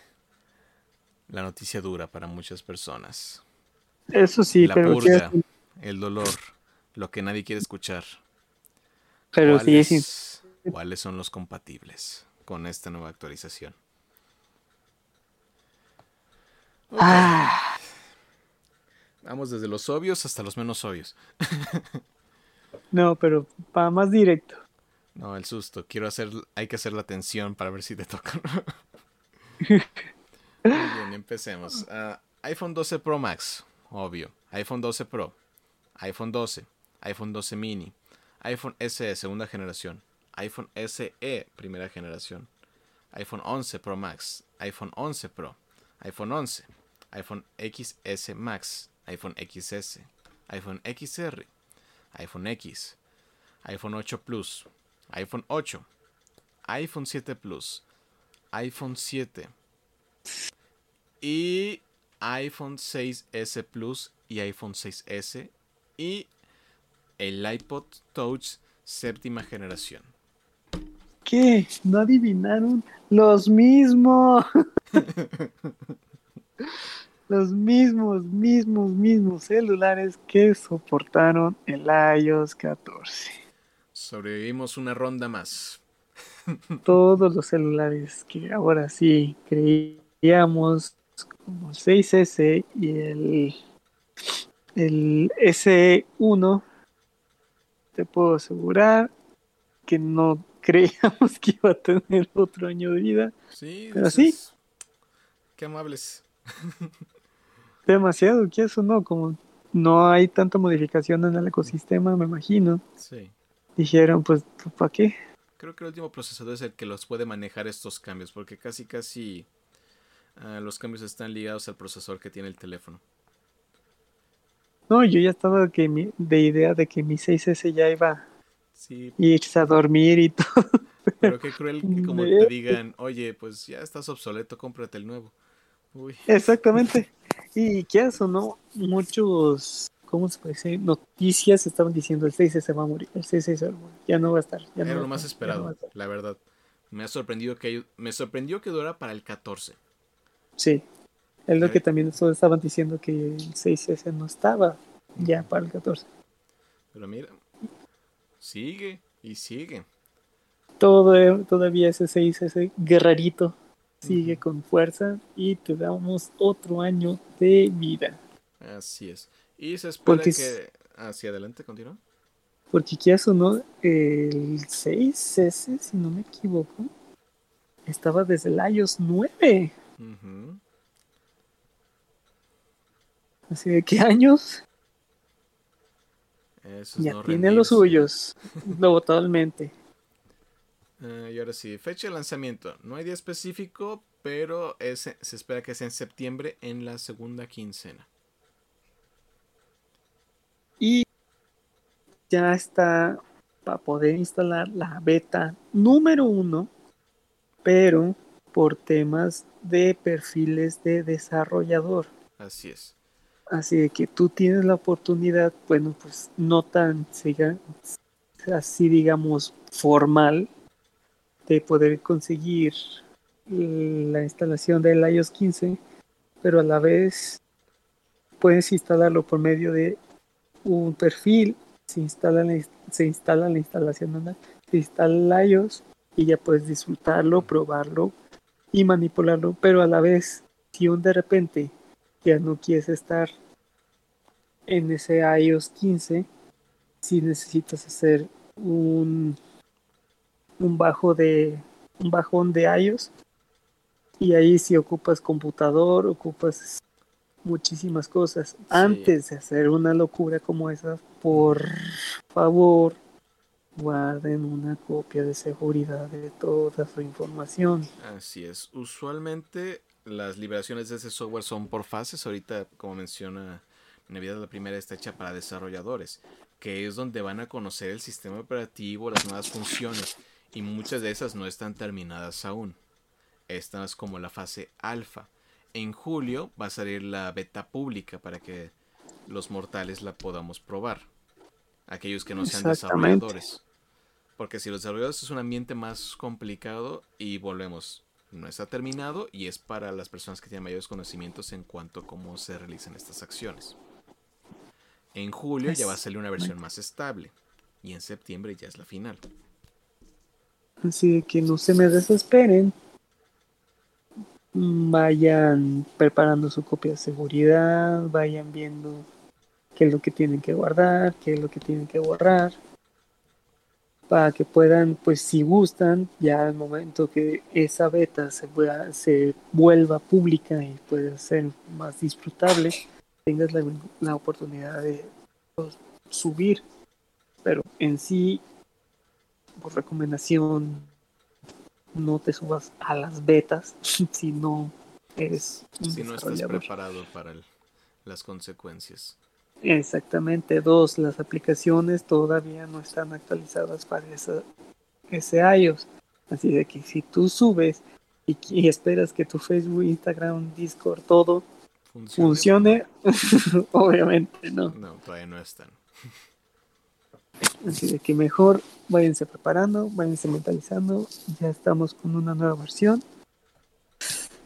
la noticia dura para muchas personas. Eso sí, la pero purga, el dolor, lo que nadie quiere escuchar. Pero sí, sí. ¿Cuáles son los compatibles con esta nueva actualización? Ah. Vamos desde los obvios hasta los menos obvios. no, pero para más directo. No, el susto. Quiero hacer, hay que hacer la tensión para ver si te toca. bien, empecemos. Ah, iPhone 12 Pro Max, obvio. iPhone 12 Pro. iPhone 12. iPhone 12 mini. iPhone SE segunda generación. iPhone SE primera generación. iPhone 11 Pro Max. iPhone 11 Pro. iPhone 11 iPhone XS Max, iPhone XS, iPhone XR, iPhone X, iPhone 8 Plus, iPhone 8, iPhone 7 Plus, iPhone 7 y iPhone 6S Plus y iPhone 6S y el iPod Touch séptima generación. ¿Qué? ¿No adivinaron? Los mismos. los mismos, mismos, mismos celulares que soportaron el iOS 14. Sobrevivimos una ronda más. Todos los celulares que ahora sí creíamos como el 6S y el, el S1, te puedo asegurar que no creíamos que iba a tener otro año de vida. Sí, pero sí. Qué amables. Demasiado, ¿qué eso no? Como no hay tanta modificación en el ecosistema, me imagino. Sí. Dijeron, pues, ¿para qué? Creo que el último procesador es el que los puede manejar estos cambios, porque casi, casi ah, los cambios están ligados al procesador que tiene el teléfono. No, yo ya estaba que de idea de que mi 6S ya iba sí. irse a dormir y todo. Pero qué cruel que como te digan, oye, pues ya estás obsoleto, cómprate el nuevo. Exactamente. Y qué eso, ¿no? Muchos, ¿cómo se puede decir? Noticias estaban diciendo el 6 se va a morir, el 6 se va a morir, ya no va a estar. Ya Era lo más esperado, la verdad. Me ha sorprendido que me sorprendió que durara para el 14. Sí. Es lo que también estaban diciendo que el 6S no estaba ya para el 14. Pero mira, sigue y sigue. Todo, todavía ese 6S guerrerito sigue con fuerza y te damos otro año de vida. Así es. Y se espera que... Hacia adelante, continúa. Porque qué o no, el 6S, si no me equivoco, estaba desde el iOS 9. Así de qué años. Ya tiene los suyos. no, totalmente. Eh, y ahora sí, fecha de lanzamiento. No hay día específico, pero se espera que sea en septiembre en la segunda quincena. Y ya está para poder instalar la beta número uno, pero por temas de perfiles de desarrollador. Así es. Así que tú tienes la oportunidad, bueno, pues no tan así digamos formal, de poder conseguir la instalación del iOS 15, pero a la vez puedes instalarlo por medio de un perfil, se instala la, se instala la instalación, se instala el iOS y ya puedes disfrutarlo, probarlo y manipularlo, pero a la vez, si un de repente ya no quieres estar en ese iOS 15, si necesitas hacer un un bajo de un bajón de iOS y ahí si ocupas computador, ocupas muchísimas cosas. Antes de hacer una locura como esa, por favor, guarden una copia de seguridad de toda su información. Así es. Usualmente las liberaciones de ese software son por fases. Ahorita, como menciona Navidad, la primera está hecha para desarrolladores, que es donde van a conocer el sistema operativo, las nuevas funciones, y muchas de esas no están terminadas aún. Esta es como la fase alfa. En julio va a salir la beta pública para que los mortales la podamos probar. Aquellos que no sean desarrolladores. Porque si los desarrolladores es un ambiente más complicado y volvemos, no está terminado y es para las personas que tienen mayores conocimientos en cuanto a cómo se realizan estas acciones. En julio ya va a salir una versión más estable y en septiembre ya es la final. Así que no se me desesperen. Vayan preparando su copia de seguridad, vayan viendo qué es lo que tienen que guardar, qué es lo que tienen que borrar para que puedan, pues si gustan, ya al momento que esa beta se, se vuelva pública y pueda ser más disfrutable, tengas la, oportunidad de pues, subir. Pero en sí, por recomendación, no te subas a las betas si no eres si no estás preparado para las consecuencias. Exactamente, dos, las aplicaciones todavía no están actualizadas para esa, ese iOS. Así de que si tú subes y, esperas que tu Facebook, Instagram, Discord, todo funcione, obviamente no. No, todavía no están. Así de que mejor váyanse preparando, váyanse mentalizando. Ya estamos con una nueva versión.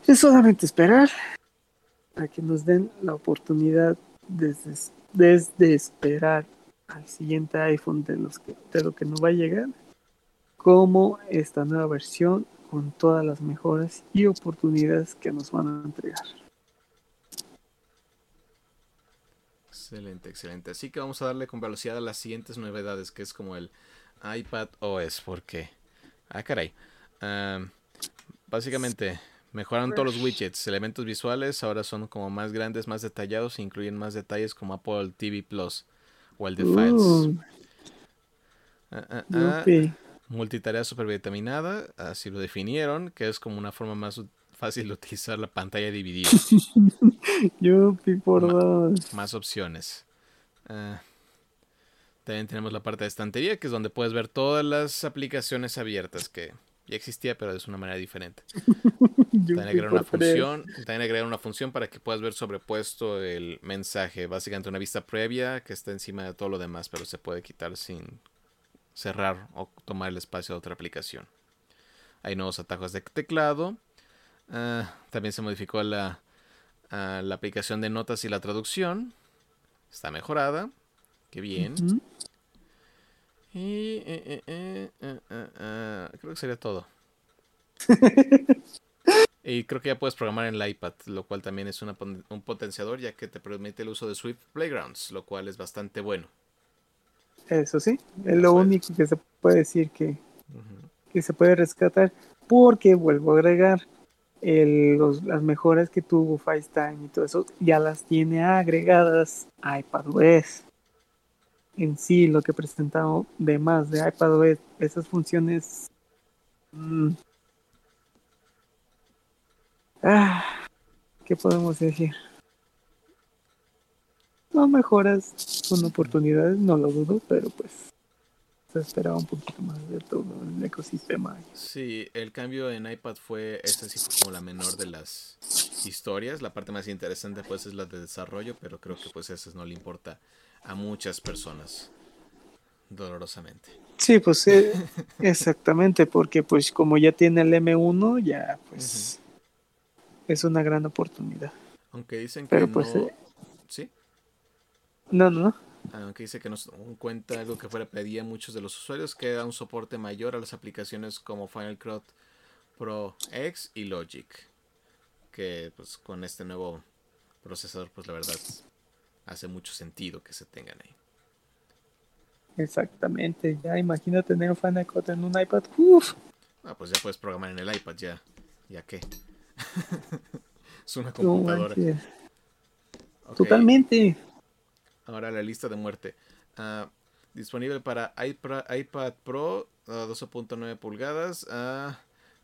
Es solamente esperar a que nos den la oportunidad desde desde esperar al siguiente iPhone de, los que, de lo que nos va a llegar, como esta nueva versión con todas las mejoras y oportunidades que nos van a entregar. Excelente, excelente. Así que vamos a darle con velocidad a las siguientes novedades, que es como el iPad OS, porque... Ah, caray. básicamente, Mejoraron todos los widgets, elementos visuales ahora son como más grandes, más detallados e incluyen más detalles como Apple TV Plus o el de Files. Ah, ah, ah. multitarea supervitaminada, así lo definieron, que es como una forma más fácil de utilizar la pantalla dividida. Yupi, por dos. Más opciones. también tenemos la parte de estantería, que es donde puedes ver todas las aplicaciones abiertas que ya existía, pero es una manera diferente. también agregar una función, también agregar una función para que puedas ver sobrepuesto el mensaje, básicamente una vista previa que está encima de todo lo demás, pero se puede quitar sin cerrar o tomar el espacio de otra aplicación. Hay nuevos atajos de teclado. Ah, también se modificó la, ah, la aplicación de notas y la traducción. Está mejorada. Qué bien. Y eh, eh, eh, creo que sería todo. y creo que ya puedes programar en el iPad, lo cual también es un potenciador ya que te permite el uso de Swift Playgrounds, lo cual es bastante bueno. Eso sí, es lo único que se puede decir que, que se puede rescatar, porque vuelvo a agregar, las mejoras que tuvo FaceTime y todo eso ya las tiene agregadas iPadOS en sí lo que he presentado de más de iPadOS, esas funciones... Mm, ah, ¿Qué podemos decir? No mejoras con oportunidades, no lo dudo, pero pues se esperaba un poquito más de todo el ecosistema. Sí, el cambio en iPad fue, esta sí como la menor de las historias. La parte más interesante pues es la de desarrollo, pero creo que pues eso no le importa a muchas personas dolorosamente. Sí, pues eh, exactamente, porque pues como ya tiene el M1, ya pues es una gran oportunidad. Aunque dicen que pues, no... Eh, ¿Sí? No, no, Aunque dice que no cuenta algo que fuera pedía a muchos de los usuarios, que da un soporte mayor a las aplicaciones como Final Cut Pro X y Logic. Que pues con este nuevo procesador, pues la verdad hace mucho sentido que se tengan ahí. Exactamente, ya imagina tener un Final Cut en un iPad. Uf. Ah, pues ya puedes programar en el iPad, ya. ¿Ya qué? es una computadora. Totalmente. Ahora la lista de muerte. Ah, disponible para iPad, Pro 12.9 pulgadas, uh,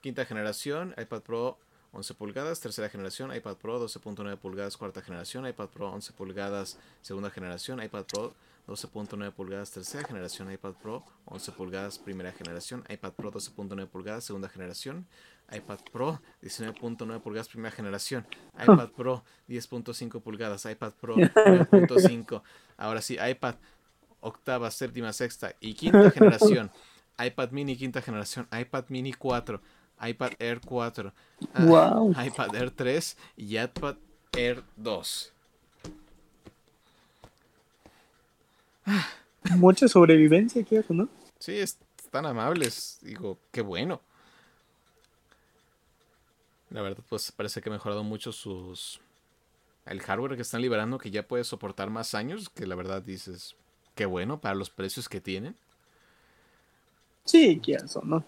quinta generación, iPad Pro 11 pulgadas, tercera generación, iPad Pro 12.9 pulgadas, cuarta generación, iPad Pro 11 pulgadas, segunda generación, iPad Pro 12.9 pulgadas, tercera generación, iPad Pro 11 pulgadas, primera generación, iPad Pro 12.9 pulgadas, segunda generación, iPad Pro 19.9 pulgadas, primera generación, iPad Pro 10.5 pulgadas, iPad Pro 9.5, ahora sí, iPad octava, séptima, sexta y quinta generación, iPad mini quinta generación, iPad mini 4, iPad Air 4, wow. iPad Air 3 y iPad Air 2. Mucha sobrevivencia, ¿no? Sí, están amables. Digo, qué bueno. La verdad, pues parece que ha mejorado mucho sus. El hardware que están liberando, que ya puede soportar más años. Que la verdad dices, qué bueno para los precios que tienen. Sí, qué ¿no?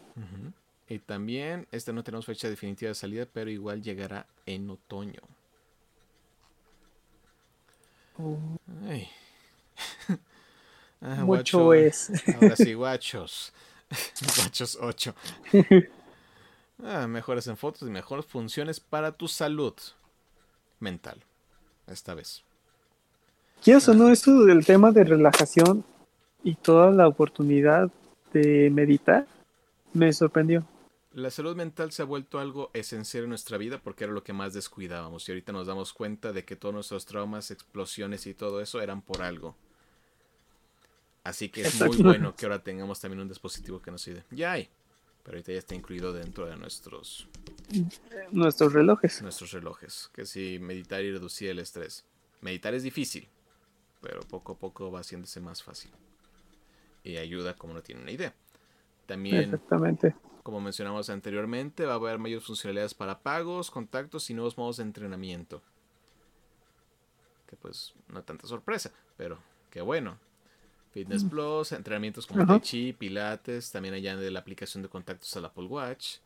Y también, este no tenemos fecha definitiva de salida, pero igual llegará en otoño. Oh. Ah, Mucho es. Ahora sí, guachos. guachos 8. Ah, mejores en fotos y mejores funciones para tu salud mental. Esta vez. ¿Qué eso no? Eso del tema de relajación y toda la oportunidad de meditar me sorprendió. La salud mental se ha vuelto algo esencial en nuestra vida porque era lo que más descuidábamos y ahorita nos damos cuenta de que todos nuestros traumas, explosiones y todo eso eran por algo. Así que es muy bueno que ahora tengamos también un dispositivo que nos ayude. Ya hay, pero ahorita ya está incluido dentro de nuestros nuestros relojes. Nuestros relojes, que si meditar y reducir el estrés. Meditar es difícil, pero poco a poco va haciéndose más fácil. Y ayuda como no tiene una idea. También Exactamente como mencionamos anteriormente, va a haber mayores funcionalidades para pagos, contactos y nuevos modos de entrenamiento. Que pues no tanta sorpresa, pero qué bueno. Fitness mm. Plus, entrenamientos como Tai Chi, Pilates, también allá de la aplicación de contactos al Apple Watch.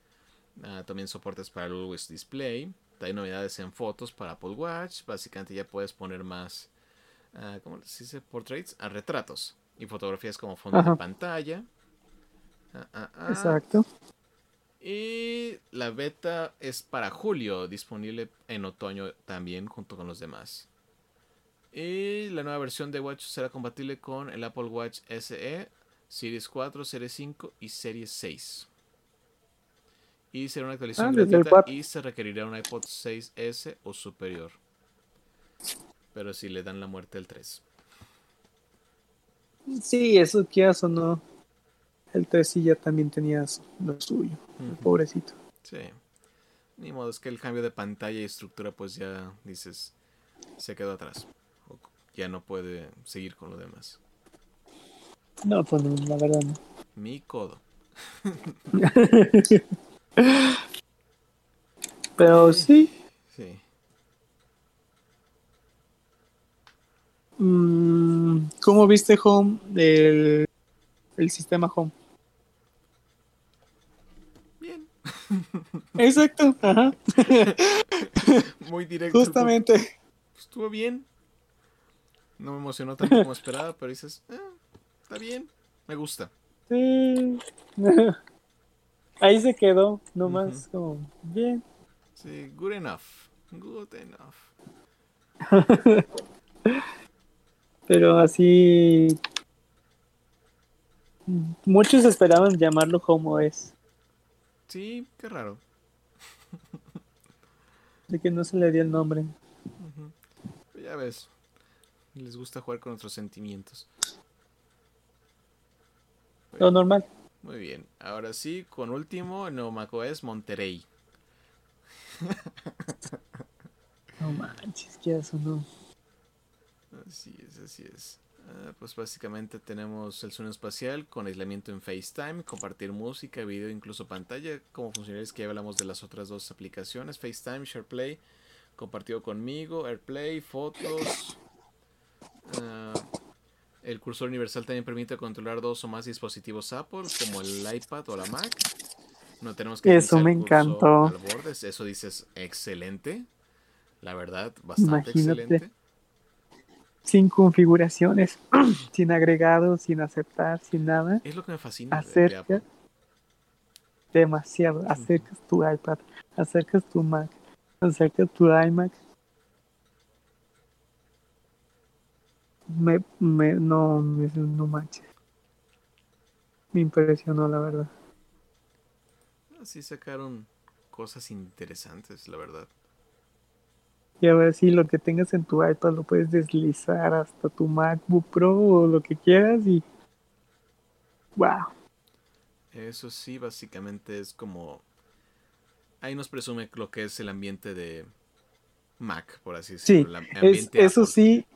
Ah, también soportes para el Always Display. Hay novedades en fotos para Apple Watch. Básicamente ya puedes poner más, uh, ¿cómo se dice? Portraits a retratos y fotografías como fondo de pantalla. Ah, ah, ah. Exacto. Y la beta es para julio, disponible en otoño también junto con los demás. Y la nueva versión de Watch será compatible con el Apple Watch SE, Series 4, Series 5 y Series 6. Y será una actualización gratuita y se requerirá un iPod 6S o superior. Pero si le dan la muerte al 3. Sí, eso que o no el 3 sí ya también tenía lo suyo, pobrecito. Sí. Ni modo, es que el cambio de pantalla y estructura, pues ya dices, se quedó atrás. ya no puede seguir con lo demás. No, pues no, la verdad no. Mi codo. Pero sí. Sí. Mm, ¿Cómo viste Home? El, el sistema Home. Exacto, ajá. Muy directo. Justamente. Estuvo bien. No me emocionó tanto como esperaba, pero dices, eh, está bien, me gusta. Sí. Ahí se quedó, nomás como, bien. Sí, good enough. Good enough. pero así. Muchos esperaban llamarlo como es. Sí, qué raro. De que no se le dio el nombre. Ya ves, les gusta jugar con otros sentimientos. Lo normal. Muy bien, ahora sí, con último, el nuevo es Monterrey. no manches, ¿qué eso no? Así es, así es. Ah, pues básicamente tenemos el sonido espacial con aislamiento en FaceTime, compartir música, video, incluso pantalla, como funcionalidades que ya hablamos de las otras dos aplicaciones, FaceTime, SharePlay, compartido conmigo, AirPlay, fotos. Ah, el cursor universal también permite controlar dos o más dispositivos Apple, como el iPad o la Mac. No tenemos que Eso me encantó. Eso dices excelente. La verdad, bastante excelente. Sin configuraciones, sin agregados, sin aceptar, sin nada. Es lo que me fascina. Acercas demasiado, acercas tu iPad, acercas tu Mac, acercas tu iMac. Me, me, no, no manches. Me impresionó, la verdad. Así sacaron cosas interesantes, la verdad. Y a ver si lo que tengas en tu iPad lo puedes deslizar hasta tu MacBook Pro o lo que quieras y... ¡Wow! Eso sí, básicamente es como... Ahí nos presume lo que es el ambiente de Mac, por así decirlo. Sí, eso sí,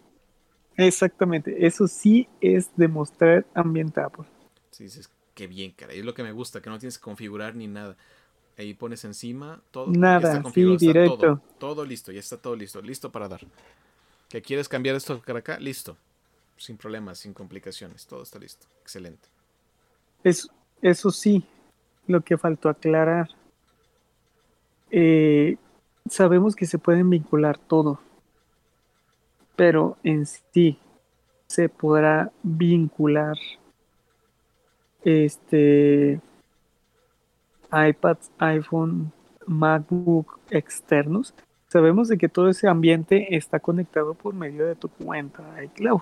exactamente. Eso sí es demostrar ambiente Apple. Sí, dices, qué bien, cara. Y es lo que me gusta, que no tienes que configurar ni nada. Ahí pones encima todo. Nada, sí, directo. Todo, listo, ya está todo listo, listo para dar. ¿Que quieres cambiar esto para acá? Listo. Sin problemas, sin complicaciones, todo está listo. Excelente. Es, eso sí, lo que faltó aclarar. Eh, sabemos que se pueden vincular todo, pero en sí se podrá vincular este iPads, iPhone, MacBook externos, sabemos de que todo ese ambiente está conectado por medio de tu cuenta iCloud.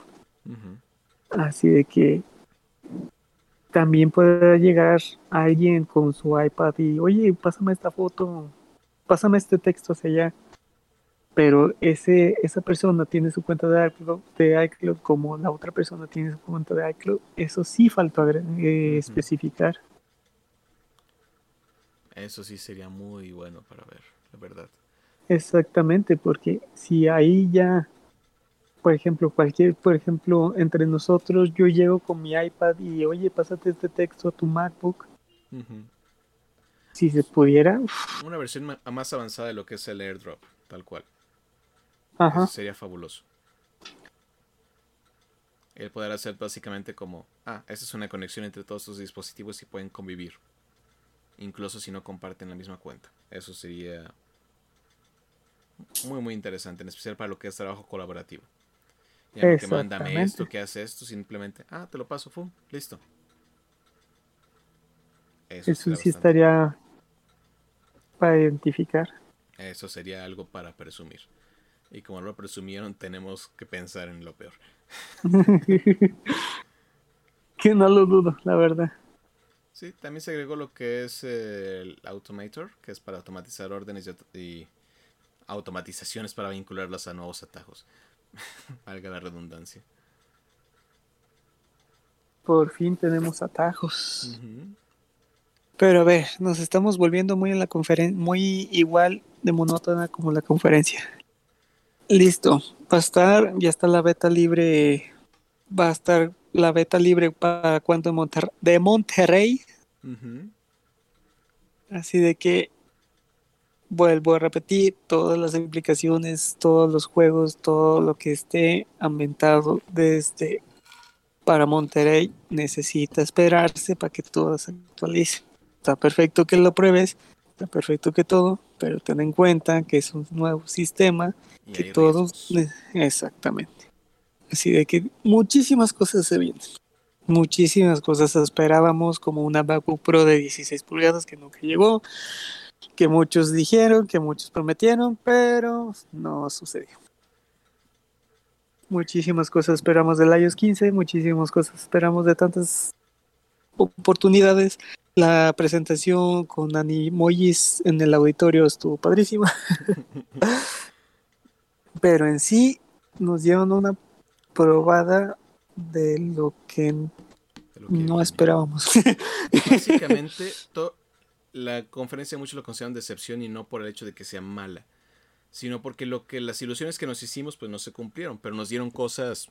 Así de que también puede llegar alguien con su iPad y, oye, pásame esta foto, pásame este texto hacia allá. Pero ese, esa persona tiene su cuenta de iCloud, de iCloud como la otra persona tiene su cuenta de iCloud. Eso sí faltó eh, especificar. Eso sí sería muy bueno para ver, la verdad. Exactamente, porque si ahí ya, por ejemplo, cualquier, por ejemplo, entre nosotros, yo llego con mi iPad y, oye, pásate este texto a tu MacBook. Si se pudiera. Una versión más avanzada de lo que es el AirDrop, tal cual. Ajá. sería fabuloso. El poder hacer básicamente como, ah, esta es una conexión entre todos sus dispositivos y pueden convivir incluso si no comparten la misma cuenta. Eso sería muy muy interesante, en especial para lo que es trabajo colaborativo. Ya que mándame esto, que hace esto, simplemente, ah, te lo paso, fum, listo. Eso, sí estaría para identificar. Eso sería algo para presumir. Y como lo presumieron, tenemos que pensar en lo peor. que no lo dudo, la verdad. Sí, también se agregó lo que es el Automator, que es para automatizar órdenes y, automatizaciones para vincularlas a nuevos atajos. Valga la redundancia. Por fin tenemos atajos. Pero a ver, nos estamos volviendo muy en la conferencia, muy igual de monótona como la conferencia. Listo, va a estar, ya está la beta libre, va a estar la beta libre para cuando de Monterrey. Así de que vuelvo a repetir todas las implicaciones, todos los juegos, todo lo que esté ambientado desde para Monterrey necesita esperarse para que todo se actualice. Está perfecto que lo pruebes, está perfecto que todo, pero ten en cuenta que es un nuevo sistema, que todos exactamente. Así de que muchísimas cosas se vienen. Muchísimas cosas esperábamos, como una MacBook Pro de 16 pulgadas que nunca llegó, que muchos dijeron, que muchos prometieron, pero no sucedió. Muchísimas cosas esperamos del iOS 15, muchísimas cosas esperamos de tantas oportunidades. La presentación con Animojis en el auditorio estuvo padrísima. Pero en sí nos dieron una probada de lo que, no esperábamos. Básicamente, la conferencia muchos lo consideran decepción y no por el hecho de que sea mala, sino porque lo que las ilusiones que nos hicimos pues no se cumplieron, pero nos dieron cosas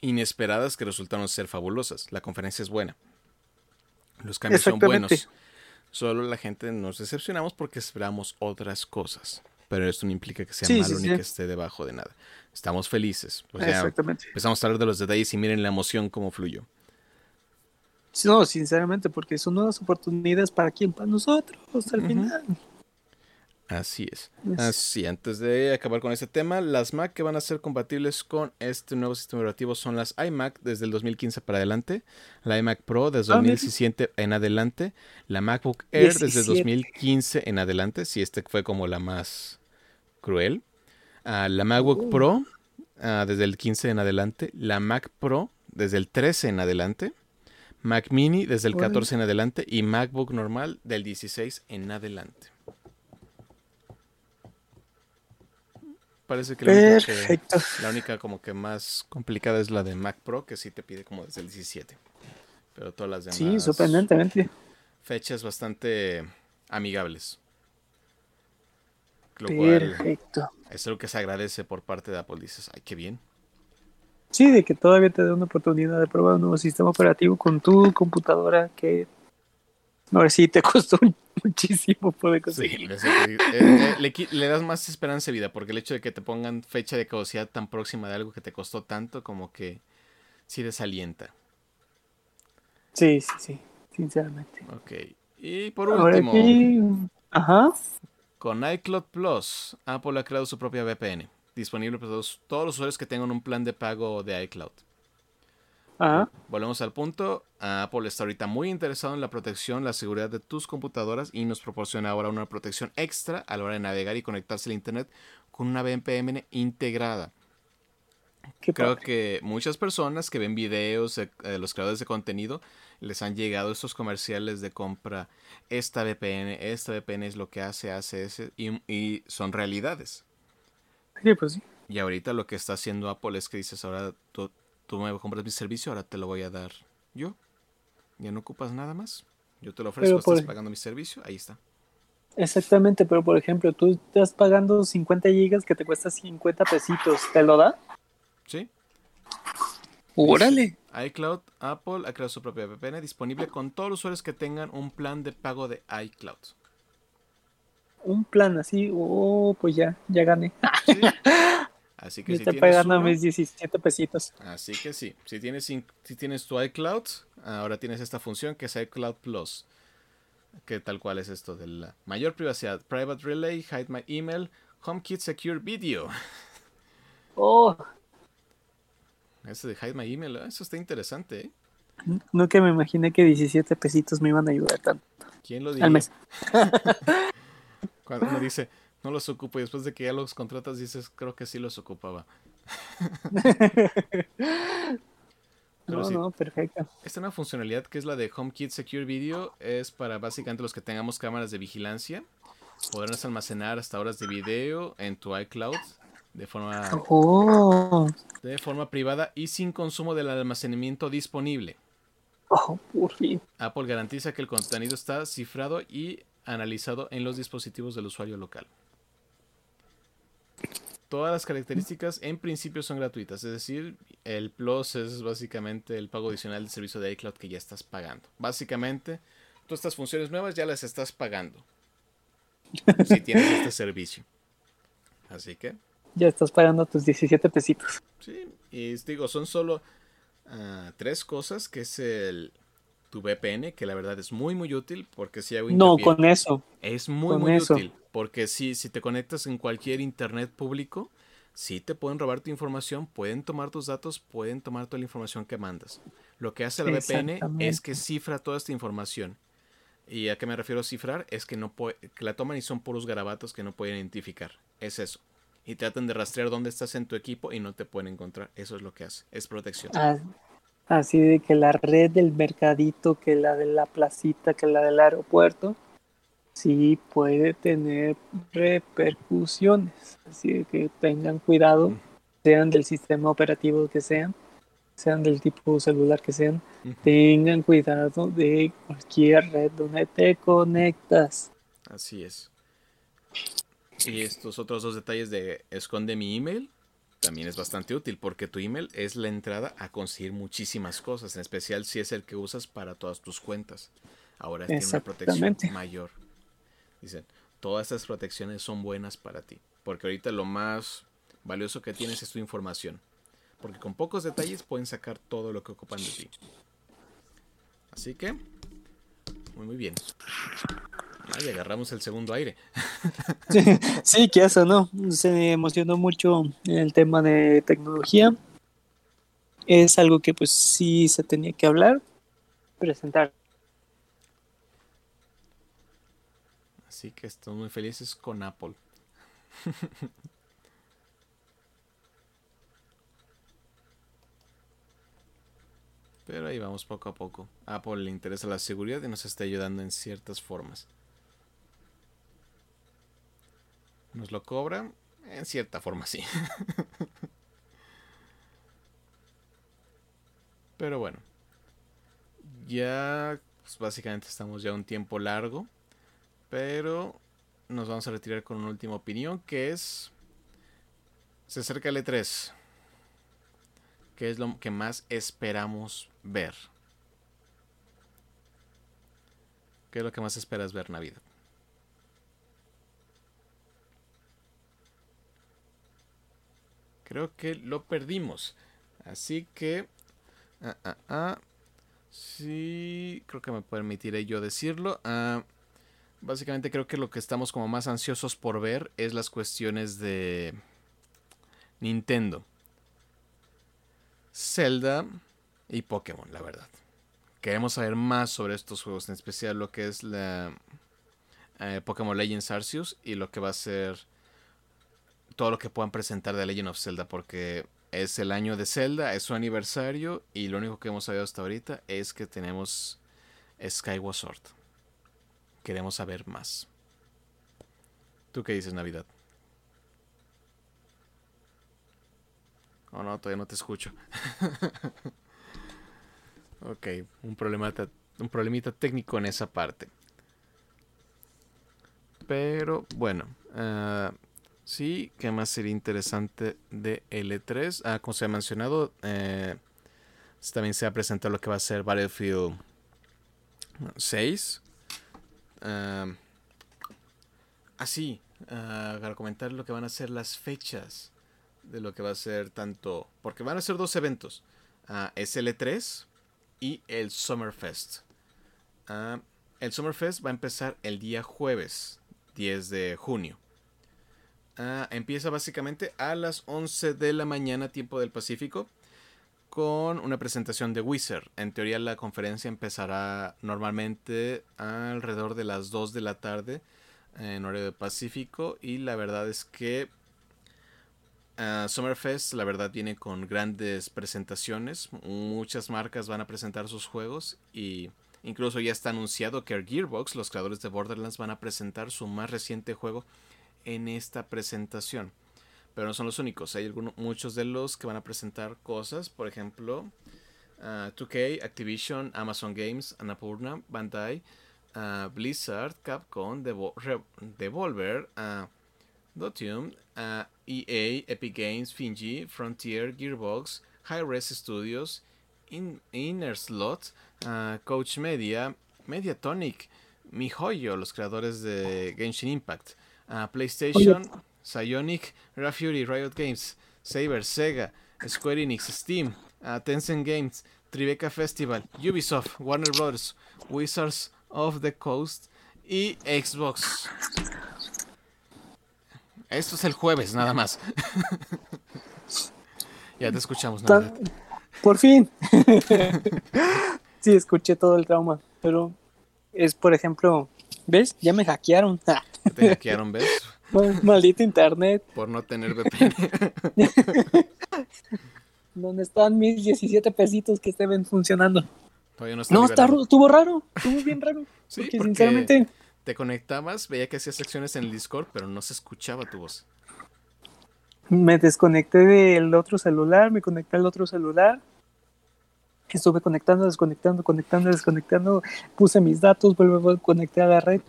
inesperadas que resultaron ser fabulosas. La conferencia es buena. Los cambios son buenos. Solo la gente nos decepcionamos porque esperamos otras cosas pero esto no implica que sea malo ni que esté debajo de nada. Estamos felices. Exactamente. Empezamos a hablar de los detalles y miren la emoción cómo fluyó. No, sinceramente, porque son nuevas oportunidades para quién, para nosotros, al final. Así es. Así, antes de acabar con este tema, las Mac que van a ser compatibles con este nuevo sistema operativo son las iMac desde el 2015 para adelante, la iMac Pro desde 2017 ah, en adelante, la MacBook Air desde el 2015 en adelante, si este fue como la más cruel, ah, la MacBook uh. Pro ah, desde el 15 en adelante, la Mac Pro desde el 13 en adelante, Mac Mini desde el 14 en adelante y MacBook normal del 16 en adelante. parece que la, única como que más complicada es la de Mac Pro, que sí te pide como desde el 17. Pero todas las demás. Sí, sorprendentemente. Fechas bastante amigables. Perfecto. es algo que se agradece por parte de Apple. Dices, ay, qué bien. Sí, de que todavía te dé una oportunidad de probar un nuevo sistema operativo con tu computadora que ver si te costó muchísimo poder conseguir. Sí, eh, eh, le, das más esperanza de vida, porque el hecho de que te pongan fecha de caducidad tan próxima de algo que te costó tanto, como que sí desalienta. Sí, sí, sí, sinceramente. Ok. Y por último, Ajá. Con iCloud Plus, Apple ha creado su propia VPN, disponible para todos, todos los usuarios que tengan un plan de pago de iCloud. Volvemos al punto. Apple está ahorita muy interesado en la protección, la seguridad de tus computadoras y nos proporciona ahora una protección extra a la hora de navegar y conectarse al Internet con una VPN integrada. Creo que muchas personas que ven videos de, los creadores de contenido les han llegado estos comerciales de compra. Esta VPN, esta VPN es lo que hace, hace ese, y, son realidades. Sí, pues sí. Y ahorita lo que está haciendo Apple es que dices, ahora tú, tú me compras mi servicio, ahora te lo voy a dar yo. Ya no ocupas nada más. Yo te lo ofrezco, estás pagando mi servicio, ahí está. Exactamente, pero por ejemplo, tú estás pagando 50 gigas que te cuesta 50 pesitos, ¿te lo da? Sí. Órale. iCloud, Apple ha creado su propia VPN disponible con todos los usuarios que tengan un plan de pago de iCloud. Un plan así, oh, pues ya, ya gané. ¿Sí? Así que si tienes pagando mis 17 pesitos. Así que sí, si tienes, si tienes tu iCloud, ahora tienes esta función que es iCloud Plus. Que tal cual es esto de la mayor privacidad, Private Relay, Hide My Email, HomeKit Secure Video. Oh. Eso de Hide My Email, eso está interesante, ¿eh? Nunca me imaginé que 17 pesitos me iban a ayudar tanto. ¿Quién lo diría? Al mes. Cuando uno dice, no los ocupo y después de que ya los contratas dices, creo que sí los ocupaba. no, no, perfecto. Esta nueva funcionalidad que es la de HomeKit Secure Video es para básicamente los que tengamos cámaras de vigilancia. Podrás almacenar hasta horas de video en tu iCloud de forma, oh. de forma privada y sin consumo del almacenamiento disponible. Oh, por fin. Apple garantiza que el contenido está cifrado y analizado en los dispositivos del usuario local. Todas las características en principio son gratuitas, es decir, el Plus es básicamente el pago adicional del servicio de iCloud que ya estás pagando. Básicamente, todas estas funciones nuevas ya las estás pagando. si tienes este servicio. Así que. Ya estás pagando tus 17 pesitos. Sí, y digo, son solo ah, tres cosas, que es el tu VPN, que la verdad es muy muy útil porque si hago No, con eso. Es muy muy útil porque si, si te conectas en cualquier internet público, sí te pueden robar tu información, pueden tomar tus datos, pueden tomar toda la información que mandas. Lo que hace la VPN es que cifra toda esta información. ¿Y a qué me refiero a cifrar? Es que, no que la toman y son puros garabatos que no pueden identificar. Es eso. Y tratan de rastrear dónde estás en tu equipo y no te pueden encontrar. Eso es lo que hace. Es protección. Así de que la red del mercadito, que la de la placita, que la del aeropuerto, sí puede tener repercusiones. Así de que tengan cuidado, sean del sistema operativo que sean, sean del tipo celular que sean, tengan cuidado de cualquier red donde te conectas. Así es. Y estos otros dos detalles de esconde mi email también es bastante útil porque tu email es la entrada a conseguir muchísimas cosas, en especial si es el que usas para todas tus cuentas. Ahora tiene una protección mayor. Dicen, todas estas protecciones son buenas para ti, porque ahorita lo más valioso que tienes es tu información, porque con pocos detalles pueden sacar todo lo que ocupan de ti. Así que, muy muy bien. Ay, agarramos el segundo aire. sí, que eso, ¿no? Se emocionó mucho el tema de tecnología. Es algo que pues sí se tenía que hablar, presentar. Así que estamos muy felices con Apple. Pero ahí vamos poco a poco. Apple le interesa la seguridad y nos está ayudando en ciertas formas. Nos lo cobra en cierta forma, sí. Pero bueno. Ya, pues básicamente estamos ya un tiempo largo. Pero nos vamos a retirar con una última opinión que es... Se acerca el E3. ¿Qué es lo que más esperamos ver? ¿Qué es lo que más esperas ver, Navidad? Creo que lo perdimos. Así que... Ah, ah, ah. Sí, creo que me permitiré yo decirlo. Ah, básicamente creo que lo que estamos como más ansiosos por ver es las cuestiones de Nintendo. Zelda y Pokémon, la verdad. Queremos saber más sobre estos juegos, en especial lo que es la eh, Pokémon Legends Arceus y lo que va a ser todo lo que puedan presentar de Legend of Zelda, porque es el año de Zelda, es su aniversario y lo único que hemos sabido hasta ahorita es que tenemos Skyward Sword. Queremos saber más. ¿Tú qué dices, Navidad? Oh, no, todavía no te escucho. ok, un, problemita, un problemita técnico en esa parte. Pero bueno, uh, sí, ¿qué más sería interesante de L3? Ah, como se ha mencionado, eh, también se ha presentado lo que va a ser Battlefield 6. Uh, ah, uh, para comentar lo que van a ser las fechas de lo que va a ser tanto, porque van a ser dos eventos, uh, SL3 y el Summerfest. Uh, el Summerfest va a empezar el día jueves 10 de junio. Uh, empieza básicamente a las 11 de la mañana tiempo del Pacífico con una presentación de Wizard. En teoría la conferencia empezará normalmente alrededor de las 2 de la tarde en horario de Pacífico y la verdad es que Uh, Summerfest, la verdad, viene con grandes presentaciones. Muchas marcas van a presentar sus juegos y incluso ya está anunciado que Gearbox, los creadores de Borderlands, van a presentar su más reciente juego en esta presentación. Pero no son los únicos, hay algunos, muchos de los que van a presentar cosas, por ejemplo, 2K, uh, Activision, Amazon Games, Annapurna, Bandai, uh, Blizzard, Capcom, Devolver, Dotium, EA, Epic Games, Finji, Frontier, Gearbox, Hi-Res Studios, Inner Slot, Coach Media, Mediatonic, MiHoYo, los creadores de Genshin Impact, uh, PlayStation, Psyonic, Rafury, Riot Games, Saber, Sega, Square Enix, Steam, uh, Tencent Games, Tribeca Festival, Ubisoft, Warner Bros., Wizards of the Coast y Xbox. Esto es el jueves, nada más. ya te escuchamos, Por fin. sí, escuché todo el trauma, pero es, por ejemplo, ¿ves? Ya me hackearon. te hackearon, ¿ves? Maldito internet. Por no tener VPN. ¿Dónde están mis 17 pesitos que estén funcionando? Todavía no, no está, estuvo raro, estuvo bien raro. Sí, porque, sinceramente te conectabas, veía que hacías secciones en el Discord, pero no se escuchaba tu voz. Me desconecté del otro celular, me conecté al otro celular. Estuve conectando, desconectando, conectando, desconectando. Puse mis datos, vuelvo a conectar a la red.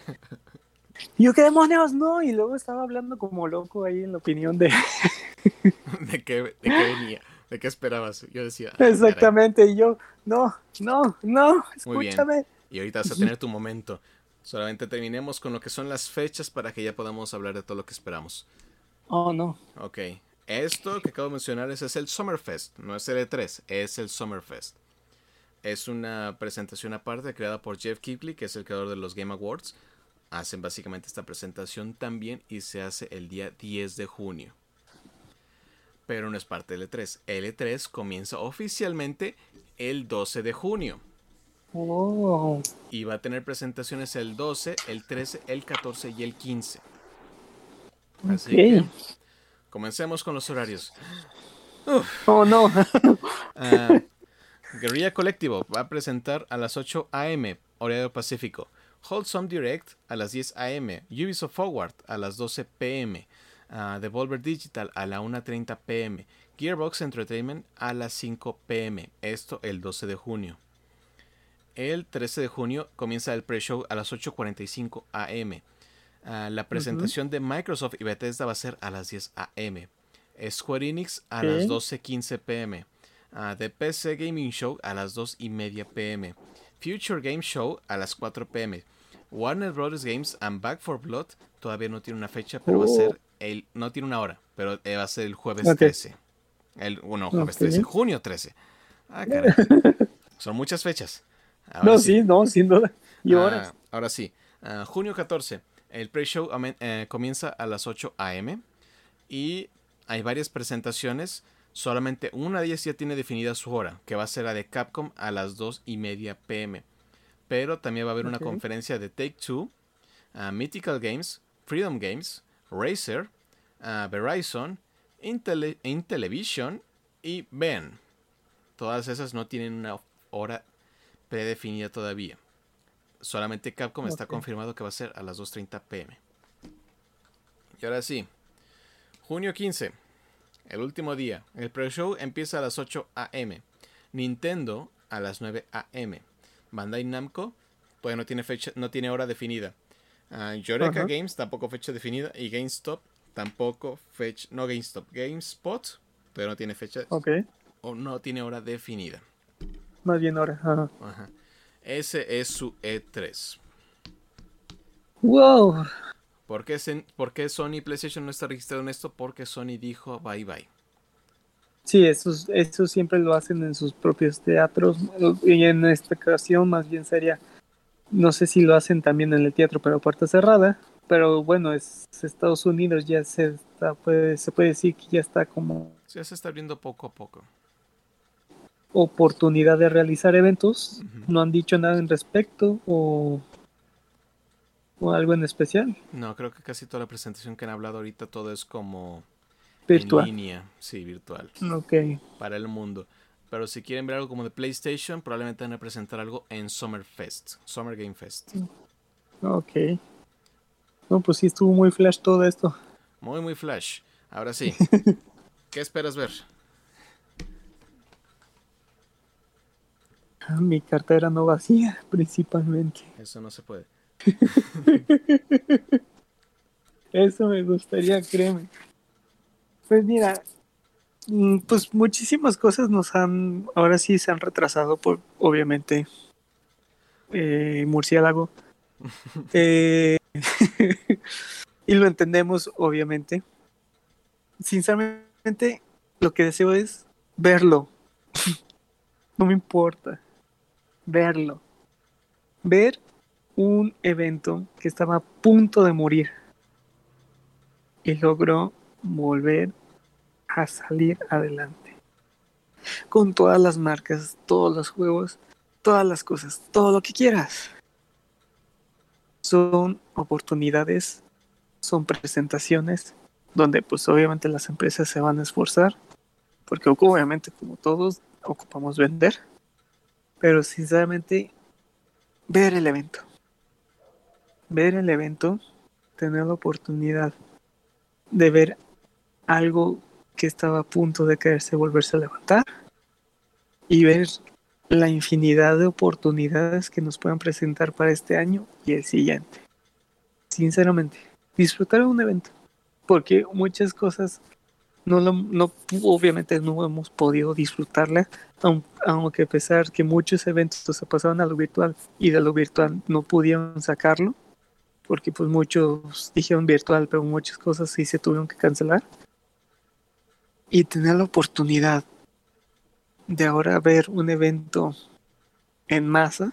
Y yo, ¿qué demonios? No. Y luego estaba hablando como loco ahí en la opinión de. ¿De qué, de qué venía? ¿De qué esperabas? Yo decía. Ah, Exactamente. Y yo, no, no, no, escúchame. Y ahorita vas a tener tu momento. Solamente terminemos con lo que son las fechas para que ya podamos hablar de todo lo que esperamos. Oh, no. Ok. Esto que acabo de mencionar es, es el Summerfest, no es el E3, es el Summerfest. Es una presentación aparte creada por Jeff Keighley, que es el creador de los Game Awards. hacen básicamente esta presentación también y se hace el día 10 de junio. Pero no es parte del E3. El E3 comienza oficialmente el 12 de junio. Oh. Y va a tener presentaciones el 12, el 13, el 14 y el 15. Así que comencemos con los horarios. Oh no. uh, Guerrilla Colectivo va a presentar a las 8 am, horario pacífico. Wholesome Direct a las 10 am. Ubisoft Forward a las 12 pm. Uh, Devolver Digital a la 1.30 pm. Gearbox Entertainment a las 5 pm. Esto el 12 de junio. El 13 de junio comienza el pre-show a las 8.45 am. Uh, la presentación de Microsoft y Bethesda va a ser a las 10 am. Square Enix a las 12.15 pm. Uh, The PC Gaming Show a las 2 y media pm. Future Game Show a las 4 pm. Warner Bros. Games and Back for Blood todavía no tiene una fecha, pero va a ser el. No tiene una hora, pero va a ser el jueves 13. El, bueno, jueves 13, junio 13. Ah, caray. Son muchas fechas. Ahora no, sí. no, sin duda. Y horas. Uh, ahora sí. Uh, junio 14. El pre-show uh, comienza a las 8 am. Y hay varias presentaciones. Solamente una de ellas ya tiene definida su hora, que va a ser la de Capcom a las 2 y media pm. Pero también va a haber una conferencia de Take Two, uh, Mythical Games, Freedom Games, Razer, uh, Verizon, Intel Intellivision y Ben. Todas esas no tienen una hora predefinida todavía. Solamente Capcom está confirmado que va a ser a las 2.30 pm. Y ahora sí, junio 15 el último día. El pre-show empieza a las 8 a.m. Nintendo a las 9 a.m. Bandai Namco todavía no tiene fecha, no tiene hora definida. Uh, Yoreka Games tampoco fecha definida y GameStop tampoco fecha, no GameStop, GameSpot todavía no tiene fecha o no tiene hora definida. Más bien hora. Ese es su E3. Wow. ¿Por qué, Sony PlayStation no está registrado en esto? Porque Sony dijo bye bye. Sí, eso, eso siempre lo hacen en sus propios teatros. Y en esta ocasión más bien sería, no sé si lo hacen también en el teatro, pero puerta cerrada. Pero bueno, es Estados Unidos, ya se, está, puede, se puede decir que ya está como... Ya se está abriendo poco a poco. Oportunidad de realizar eventos. No han dicho nada en respecto o o algo en especial? No, creo que casi toda la presentación que han hablado ahorita todo es como virtual. En línea, sí, virtual. Ok. Para el mundo. Pero si quieren ver algo como de PlayStation, probablemente van a presentar algo en Summer Fest, Summer Game Fest. Ok. No, pues sí estuvo muy flash todo esto. Muy, muy flash. Ahora sí. ¿Qué esperas ver? Mi cartera no vacía, principalmente. Eso no se puede. Eso me gustaría, créeme. Pues mira, mm, pues muchísimas cosas nos han, ahora sí se han retrasado por, obviamente, eh, murciélago. Eh, y lo entendemos, obviamente. Sinceramente, lo que deseo es verlo. no me importa. Verlo. Ver un evento que estaba a punto de morir y logró volver a salir adelante. Con todas las marcas, todos los juegos, todas las cosas, todo lo que quieras. Son oportunidades, son presentaciones donde pues obviamente las empresas se van a esforzar, porque obviamente como todos ocupamos vender, pero sinceramente ver el evento ver el evento, tener la oportunidad de ver algo que estaba a punto de caerse, volverse a levantar y ver la infinidad de oportunidades que nos puedan presentar para este año y el siguiente. Sinceramente, disfrutar un evento, porque muchas cosas no, no obviamente no hemos podido disfrutarla, aunque a pesar que muchos eventos se pasaron a lo virtual y de lo virtual no pudieron sacarlo, porque pues muchos dijeron virtual, pero muchas cosas sí se tuvieron que cancelar. Y tener la oportunidad de ahora ver un evento en masa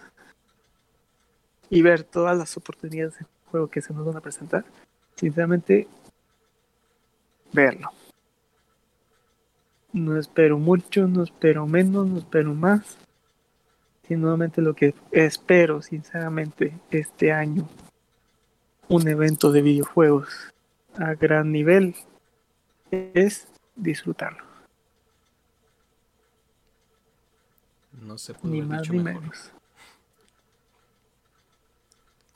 y ver todas las oportunidades juego que se nos van a presentar, sinceramente, verlo. No espero mucho, no espero menos, no espero más. Y nuevamente lo que espero, sinceramente, este año, un evento de videojuegos a gran nivel, es disfrutarlo. No se puede Ni más ni menos.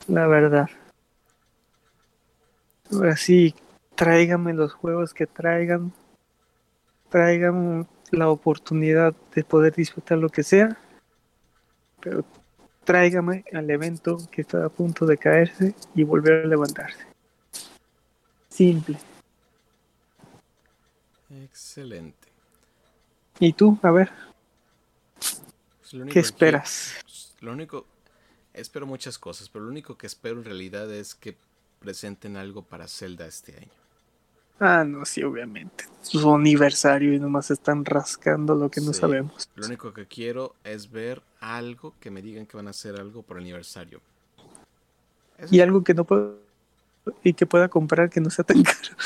La verdad. Ahora sí, tráigame los juegos que traigan. Traigan la oportunidad de poder disfrutar lo que sea. Pero tráigame al evento que está a punto de caerse y volver a levantarse. Simple. Excelente. ¿Y tú? A ver. Pues ¿Qué esperas? Pues, lo único, espero muchas cosas, pero lo único que espero en realidad es que presenten algo para Zelda este año. Ah, no, sí, obviamente. Su aniversario y nomás están rascando lo que no sabemos. Lo único que quiero es ver algo que me digan que van a hacer algo por aniversario. y algo que no puedo y que pueda comprar que no sea tan caro.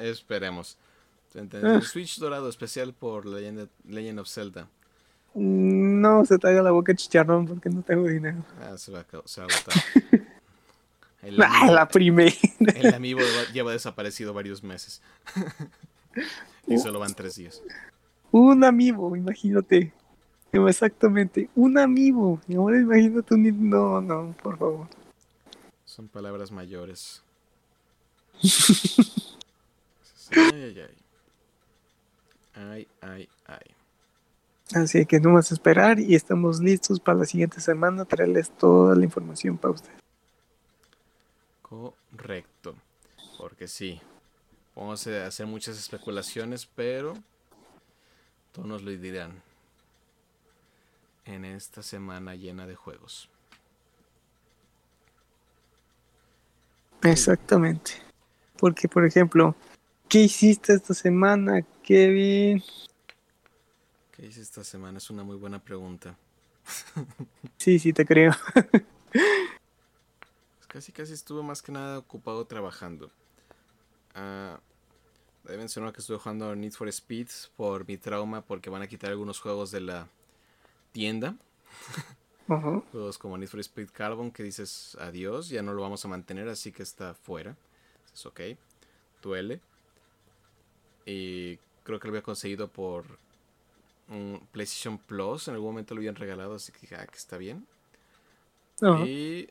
Eh, esperemos. Ah. Switch dorado especial por Legend, Legend of Zelda. No se te haga la boca chicharrón porque no tengo dinero. Ah, se va, se va a agotar. El ah, la primera. El amigo lleva desaparecido varios meses. y uh. solo van tres días. Un amigo, imagínate. Exactamente, un amigo. Ahora imagínate un... No, no, por favor. Son palabras mayores. ay, ay, ay. Ay, ay, ay. Así que no más esperar y estamos listos para la siguiente semana traerles toda la información para ustedes. Correcto. Porque sí, vamos a hacer muchas especulaciones, pero todos nos lo dirán en esta semana llena de juegos. Exactamente. Porque, por ejemplo, ¿qué hiciste esta semana, Kevin? ¿Qué hice esta semana? Es una muy buena pregunta. sí, sí, te creo. casi, casi estuve más que nada ocupado trabajando. Uh, debe mencionar que estuve jugando Need for Speed por mi trauma porque van a quitar algunos juegos de la tienda. Juegos como Need for Speed Carbon que dices adiós, ya no lo vamos a mantener, así que está fuera. Es ok, duele. Y creo que lo había conseguido por un PlayStation Plus. En algún momento lo habían regalado, así que, ah, que está bien. Y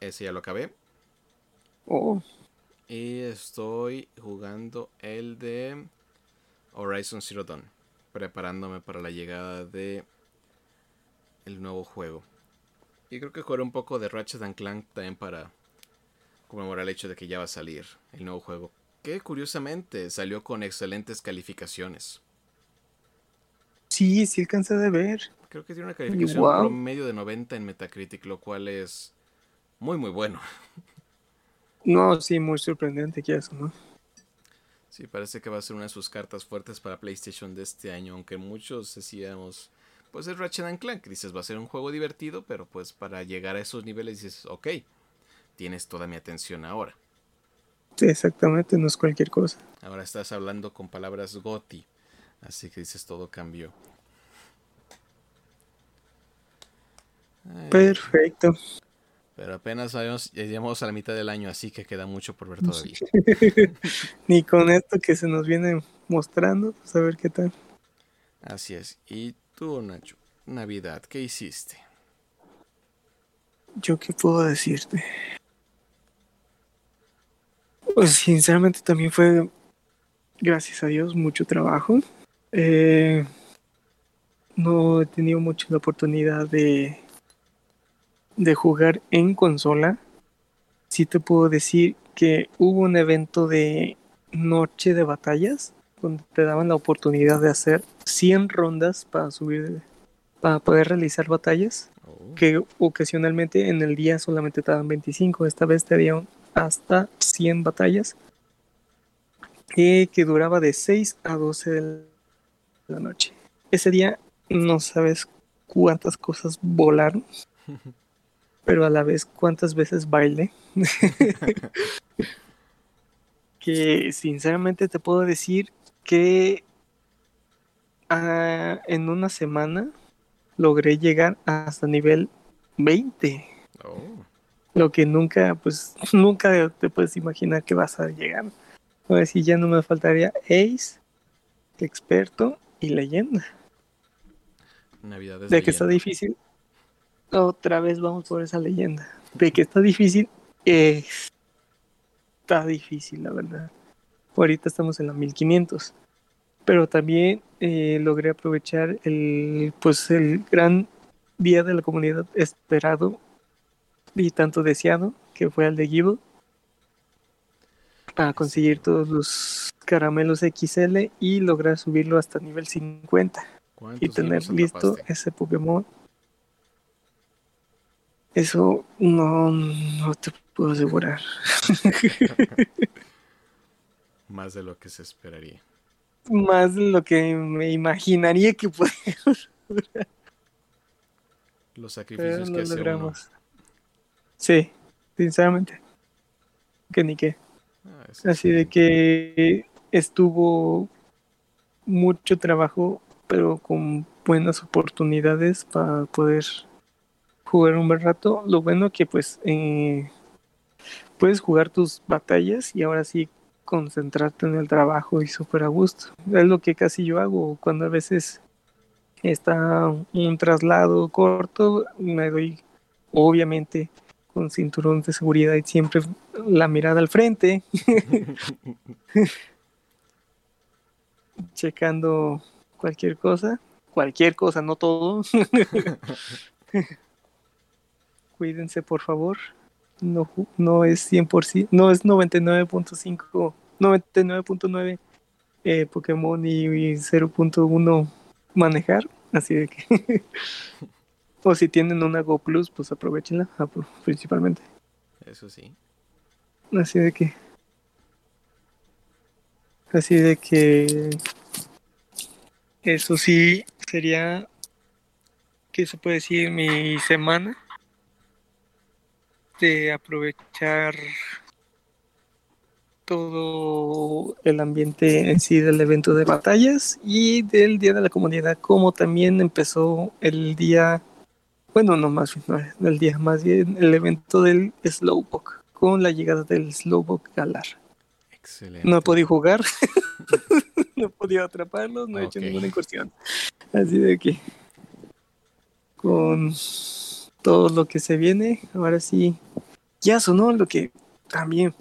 ese ya lo acabé. Oh. Y estoy jugando el de Horizon Zero Dawn. Preparándome para la llegada de el nuevo juego. Y creo que jugaré un poco de Ratchet and Clank también para conmemorar el hecho de que ya va a salir el nuevo juego. Que curiosamente salió con excelentes calificaciones. Sí, sí alcancé de ver. Creo que tiene una calificación promedio de 90 en Metacritic, lo cual es muy, muy bueno. No, sí, muy sorprendente que eso, ¿no? Sí, parece que va a ser una de sus cartas fuertes para PlayStation de este año, aunque muchos decíamos, pues es Ratchet and Clank, dices, va a ser un juego divertido, pero pues para llegar a esos niveles dices, ok, tienes toda mi atención ahora. Sí, exactamente, no es cualquier cosa. Ahora estás hablando con palabras GOTI. Así que dices, todo cambió. Perfecto. Pero apenas sabemos, llegamos a la mitad del año, así que queda mucho por ver todavía. Ni con esto que se nos viene mostrando, pues a ver qué tal. Así es. ¿Y tú, Nacho? Navidad, ¿qué hiciste? ¿Yo qué puedo decirte? Pues sinceramente también fue, gracias a Dios, mucho trabajo. Eh, no he tenido mucho la oportunidad de, de jugar en consola. Sí te puedo decir que hubo un evento de noche de batallas donde te daban la oportunidad de hacer 100 rondas para subir para poder realizar batallas oh. que ocasionalmente en el día solamente te daban 25 esta vez te dieron hasta 100 batallas y que duraba de 6 a 12 del la noche. Ese día no sabes cuántas cosas volaron. pero a la vez cuántas veces baile. que sinceramente te puedo decir que ah, en una semana logré llegar hasta nivel 20. Lo que nunca, pues, nunca te puedes imaginar que vas a llegar. A ver si ya no me faltaría Ace, experto y leyenda. de que está difícil. Otra vez vamos por esa leyenda. De que está difícil. está difícil, la verdad. Ahorita estamos en la 1500. Pero también eh, logré aprovechar el, pues, el gran día de la comunidad esperado y tanto deseado, que fue el de Gible, para conseguir todos los caramelos XL y lograr subirlo hasta nivel 50 y tener listo ese Pokémon. Eso no, no te puedo asegurar. Más de lo que se esperaría. Más de lo que me imaginaría que podemos Los sacrificios que logramos. Sí, sinceramente. Que ni qué. Ah, Así de que estuvo mucho trabajo, pero con buenas oportunidades para poder jugar un buen rato. Lo bueno que pues eh, puedes jugar tus batallas y ahora sí concentrarte en el trabajo y súper a gusto. Es lo que casi yo hago cuando a veces está un traslado corto, me doy obviamente con cinturón de seguridad y siempre la mirada al frente, checando cualquier cosa, cualquier cosa, no todo. Cuídense por favor, no, no es 100%, no es 99.5, 99.9 eh, Pokémon y 0.1 manejar, así de que O si tienen una Go Plus, pues aprovechenla ah, principalmente. Eso sí. Así de que. Así de que. Eso sí sería. ¿Qué se puede decir? Mi semana. De aprovechar todo el ambiente en sí del evento de batallas y del Día de la Comunidad, como también empezó el día bueno, no más bien, el día, más bien el evento del Slowpoke, con la llegada del Slowpoke Galar. Excelente. No he podido jugar, no he podido atraparlos, no he hecho ninguna incursión. Así de que, con todo lo que se viene, ahora sí, ya sonó lo que también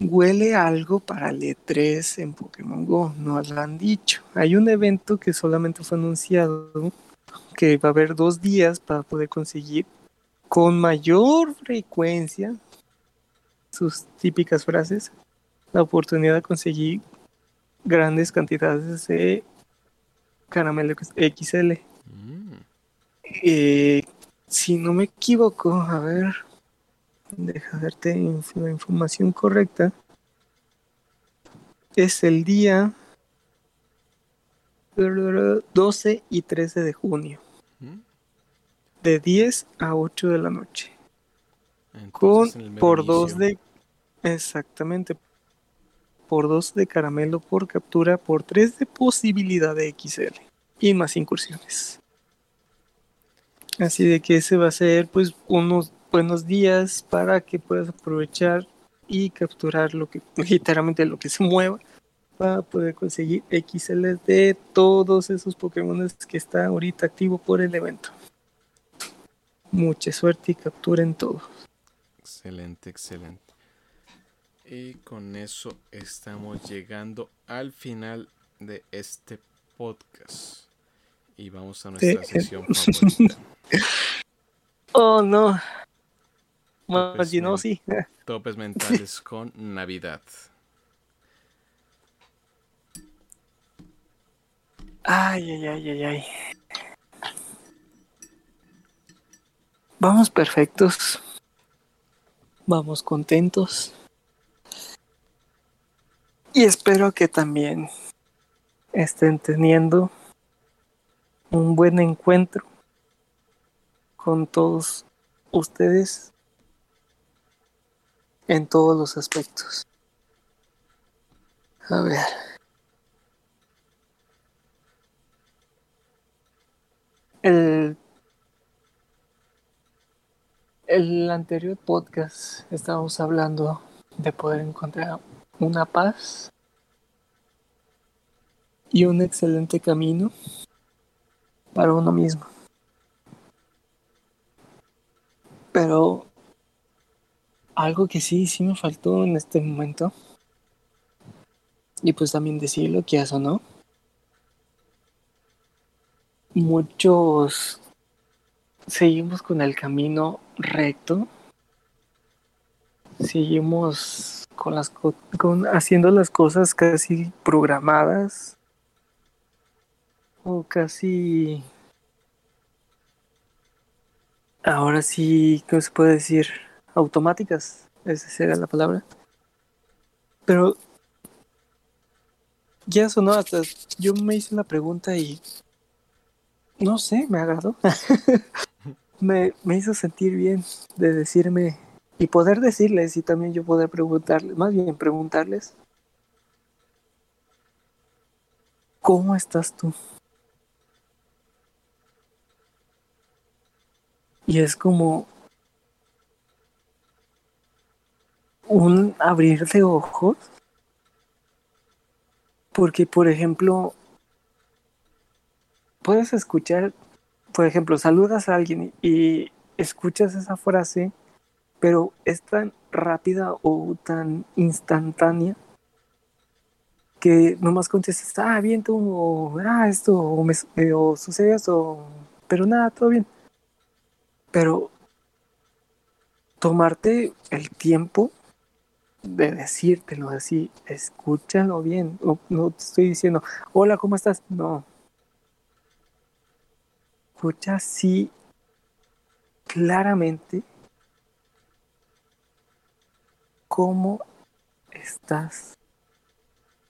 huele algo para el E3 en Pokémon Go, no lo han dicho. Hay un evento que solamente fue anunciado que va a haber dos días para poder conseguir con mayor frecuencia sus típicas frases, la oportunidad de conseguir grandes cantidades de caramelo XL. Mm. Eh, si no me equivoco, a ver, deja darte la información correcta. Es el día 12 y 13 de junio. De 10 a 8 de la noche. con por dos de exactamente por dos de caramelo por captura por 3 de posibilidad de XL y más incursiones. Así de que ese va a ser pues unos buenos días para que puedas aprovechar y capturar lo que literalmente lo que se mueva para poder conseguir XL de todos esos Pokémon que está ahorita activo por el evento. Mucha suerte y capturen todos. Excelente, excelente. Y con eso estamos llegando al final de este podcast. Y vamos a nuestra sesión favorita. Oh no. Sí. Topes mentales con Navidad. Ay, ay, ay, ay, ay. Vamos perfectos. Vamos contentos. Y espero que también estén teniendo un buen encuentro con todos ustedes en todos los aspectos. A ver. El, el anterior podcast estábamos hablando de poder encontrar una paz y un excelente camino para uno mismo. Pero algo que sí, sí me faltó en este momento, y pues también decirlo, que eso no, muchos seguimos con el camino recto, seguimos con las con haciendo las cosas casi programadas o casi ahora sí, ¿cómo se puede decir? Automáticas, esa sería la palabra. Pero ya sonó hasta yo me hice la pregunta y no sé, me agradó. me, me hizo sentir bien de decirme y poder decirles y también yo poder preguntarles, más bien preguntarles, ¿cómo estás tú? Y es como un abrir de ojos. Porque, por ejemplo, puedes escuchar, por ejemplo, saludas a alguien y escuchas esa frase, pero es tan rápida o tan instantánea que nomás contestas, ah, bien tú, o ah, esto, o, me, o sucede esto, pero nada, todo bien. Pero tomarte el tiempo de decírtelo así, escúchalo bien. No, te estoy diciendo, hola, ¿cómo estás? No. Escucha así claramente cómo estás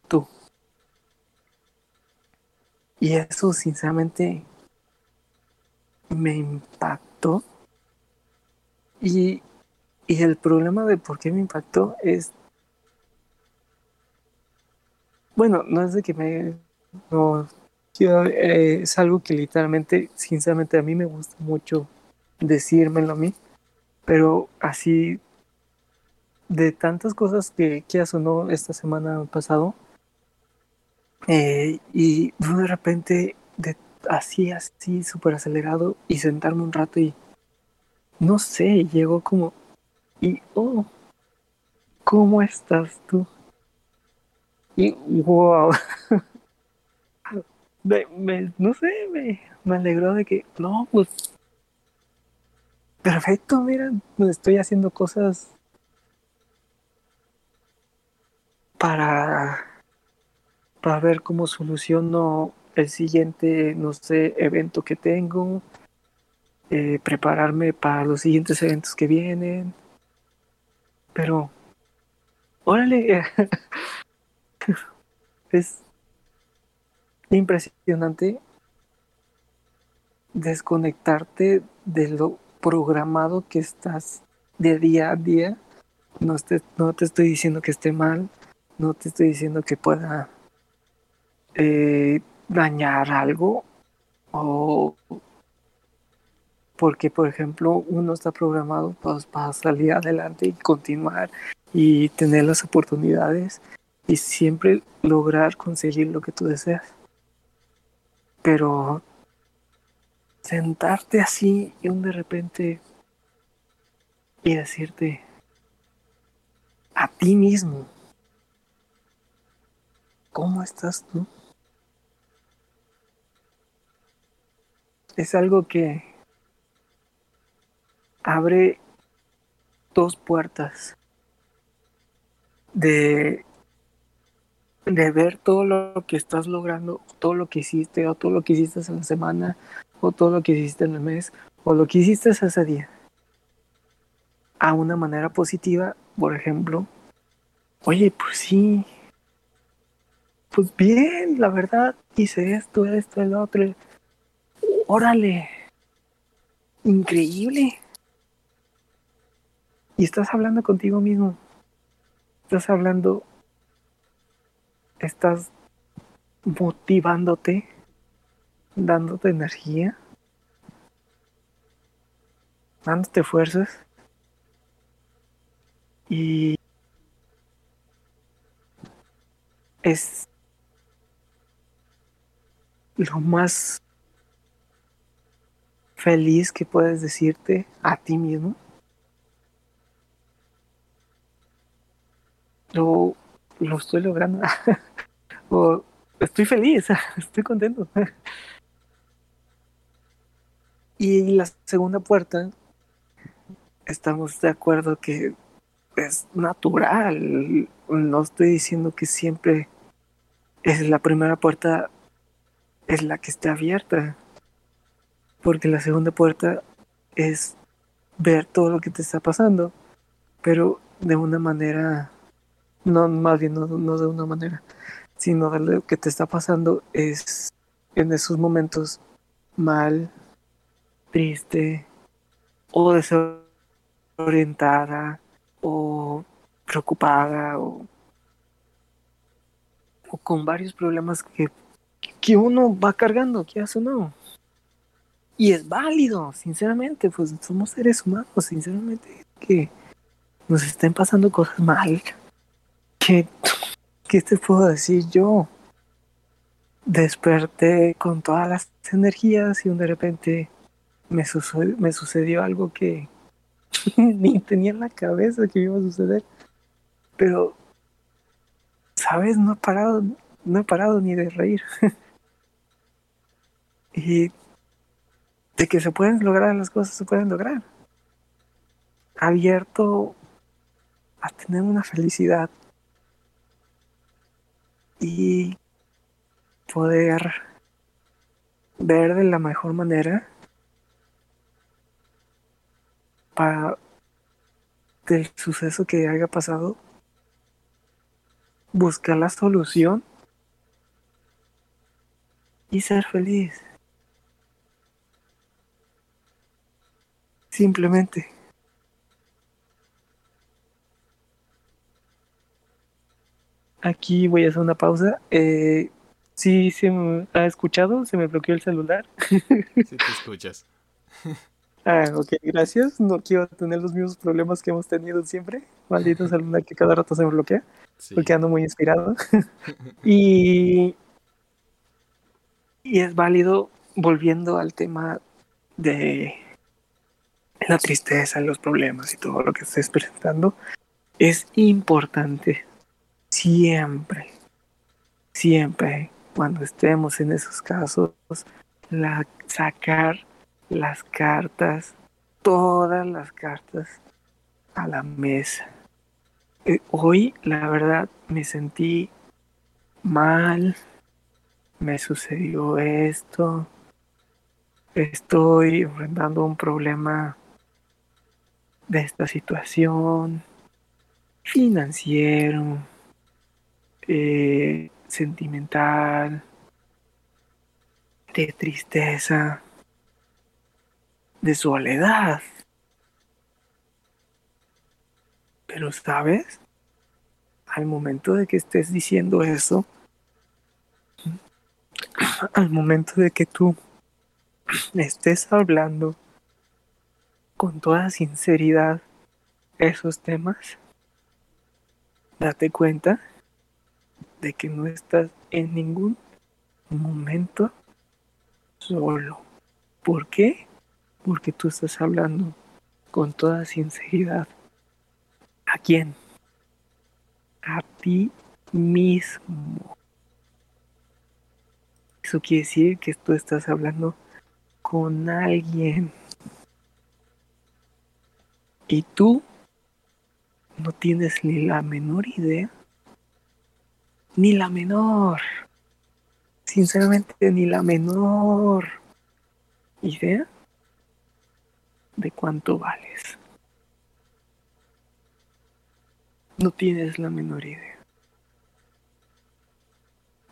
tú. Y eso sinceramente me impactó y, el problema de por qué me impactó es, bueno, no es de que me, no, eh, es algo que literalmente, sinceramente a mí me gusta mucho decírmelo a mí, pero así de tantas cosas que, que sonó esta semana pasado, eh, y de repente de, así, así, súper acelerado y sentarme un rato y no sé, llegó como, y, oh, ¿cómo estás tú? Y, wow, me, no sé, me, me alegró de que, no, pues, perfecto, mira, estoy haciendo cosas para, para ver cómo soluciono el siguiente, no sé, evento que tengo, eh, prepararme para los siguientes eventos que vienen. Pero, órale, es impresionante desconectarte de lo programado que estás de día a día. No te, no te estoy diciendo que esté mal, no te estoy diciendo que pueda eh, dañar algo o porque por ejemplo uno está programado pues, para salir adelante y continuar y tener las oportunidades y siempre lograr conseguir lo que tú deseas. Pero sentarte así y de repente y decirte a ti mismo, ¿cómo estás tú? Es algo que abre dos puertas de, de ver todo lo que estás logrando, todo lo que hiciste, o todo lo que hiciste en la semana, o todo lo que hiciste en el mes, o lo que hiciste ese día. A una manera positiva, por ejemplo, oye, pues sí, pues bien, la verdad, hice esto, esto, el otro. Órale, increíble. Y estás hablando contigo mismo. Estás hablando, estás motivándote, dándote energía, dándote fuerzas. Y es lo más feliz que puedes decirte a ti mismo. Lo, lo estoy logrando. o estoy feliz, estoy contento. y la segunda puerta, estamos de acuerdo que es natural. No estoy diciendo que siempre es la primera puerta es la que está abierta. Porque la segunda puerta es ver todo lo que te está pasando, pero de una manera, no, más bien no, de una manera, sino de lo que te está pasando es en esos momentos mal, triste o desorientada o preocupada o, o con varios problemas que que uno va cargando, que hace no. Y es válido, sinceramente, pues somos seres humanos, sinceramente, que nos estén pasando cosas mal. Que, ¿Qué te puedo decir yo? Desperté con todas las energías y de repente me, sucedió, me sucedió algo que ni tenía en la cabeza que iba a suceder. Pero, ¿sabes? No he parado, no he parado ni de reír. y de que se pueden lograr las cosas, se pueden lograr. Abierto a tener una felicidad y poder ver de la mejor manera para del suceso que haya pasado, buscar la solución y ser feliz. Simplemente. Aquí voy a hacer una pausa. Eh, sí, se me ha escuchado, se me bloqueó el celular. Sí, te escuchas. Ah, ok, gracias. No quiero tener los mismos problemas que hemos tenido siempre. Maldito celular que cada rato se me bloquea. Porque ando muy inspirado. y y es válido, volviendo al tema de la tristeza, los problemas y todo lo que estés presentando, es importante siempre, siempre, cuando estemos en esos casos, la, sacar las cartas, todas las cartas a la mesa. Eh, hoy, la verdad, me sentí mal, me sucedió esto, estoy enfrentando un problema de esta situación financiero, eh, sentimental, de tristeza, de soledad. Pero sabes, al momento de que estés diciendo eso, al momento de que tú estés hablando con toda sinceridad esos temas, date cuenta de que no estás en ningún momento solo. ¿Por qué? Porque tú estás hablando con toda sinceridad. ¿A quién? A ti mismo. Eso quiere decir que tú estás hablando con alguien. Y tú no tienes ni la menor idea, ni la menor, sinceramente, ni la menor idea de cuánto vales. No tienes la menor idea.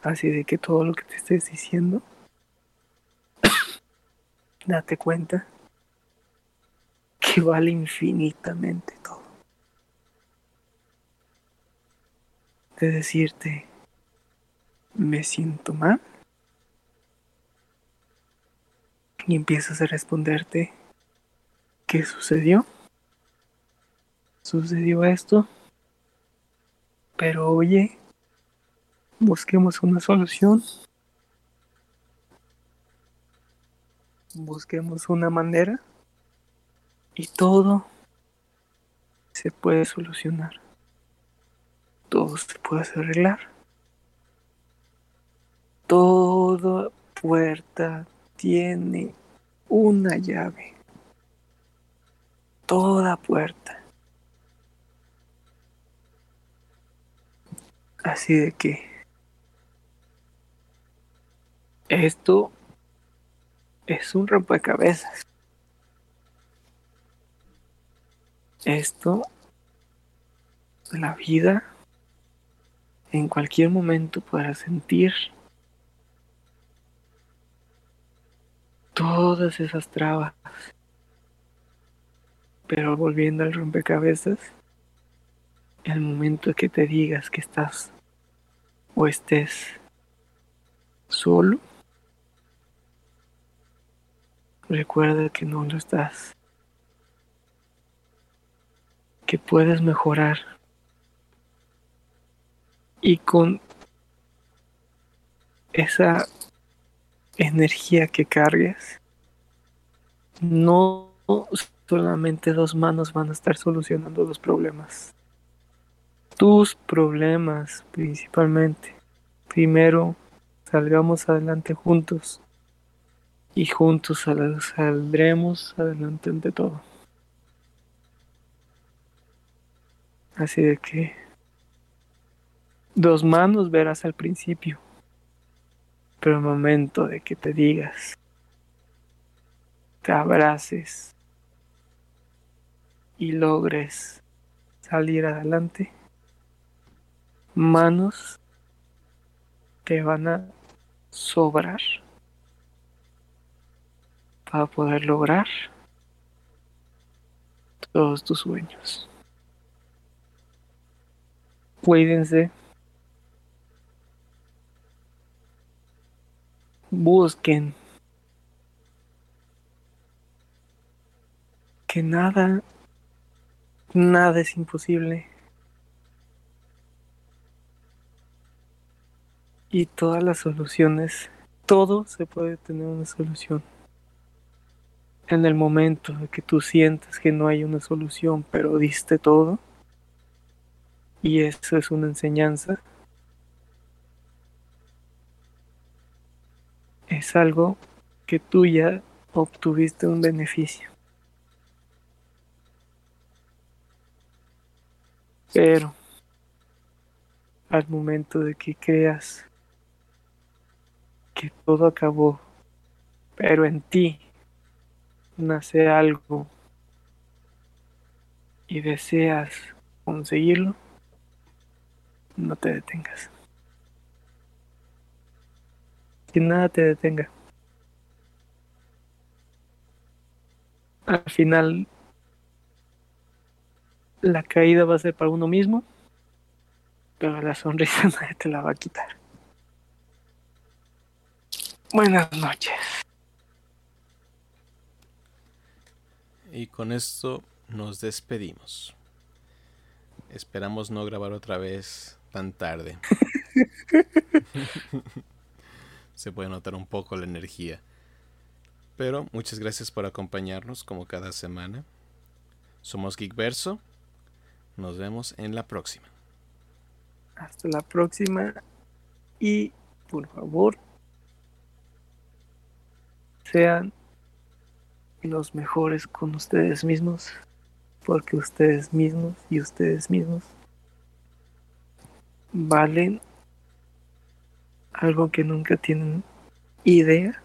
Así de que todo lo que te estés diciendo, date cuenta que vale infinitamente todo. De decirte, me siento mal. Y empiezas a responderte, ¿qué sucedió? Sucedió esto. Pero oye, busquemos una solución. Busquemos una manera y todo se puede solucionar. Todo se puede arreglar. Toda puerta tiene una llave. Toda puerta. Así de que esto es un rompecabezas. Esto, la vida, en cualquier momento podrá sentir todas esas trabas. Pero volviendo al rompecabezas, el momento que te digas que estás o estés solo, recuerda que no lo estás, que puedes mejorar y con esa energía que cargues, no solamente dos manos van a estar solucionando los problemas. Tus problemas principalmente. Primero, salgamos adelante juntos y juntos saldremos adelante ante todo. Así de que dos manos verás al principio, pero el momento de que te digas, te abraces y logres salir adelante, manos te van a sobrar para poder lograr todos tus sueños. Cuídense. Busquen que nada, nada es imposible. Y todas las soluciones, todo se puede tener una solución en el momento de que tú sientes que no hay una solución, pero diste todo, y eso es una enseñanza, es algo que tú ya obtuviste un beneficio. Pero al momento de que creas que todo acabó, pero en ti nace algo y deseas conseguirlo, no te detengas. Que nada te detenga. Al final, la caída va a ser para uno mismo, pero la sonrisa nadie te la va a quitar. Buenas noches. Y con esto nos despedimos. Esperamos no grabar otra vez tan tarde. Se puede notar un poco la energía. Pero muchas gracias por acompañarnos como cada semana. Somos Geekverso. Nos vemos en la próxima. Hasta la próxima. Y por favor, sean los mejores con ustedes mismos, porque ustedes mismos y ustedes mismos valen algo que nunca tienen idea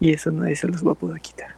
y eso nadie se los va a poder quitar.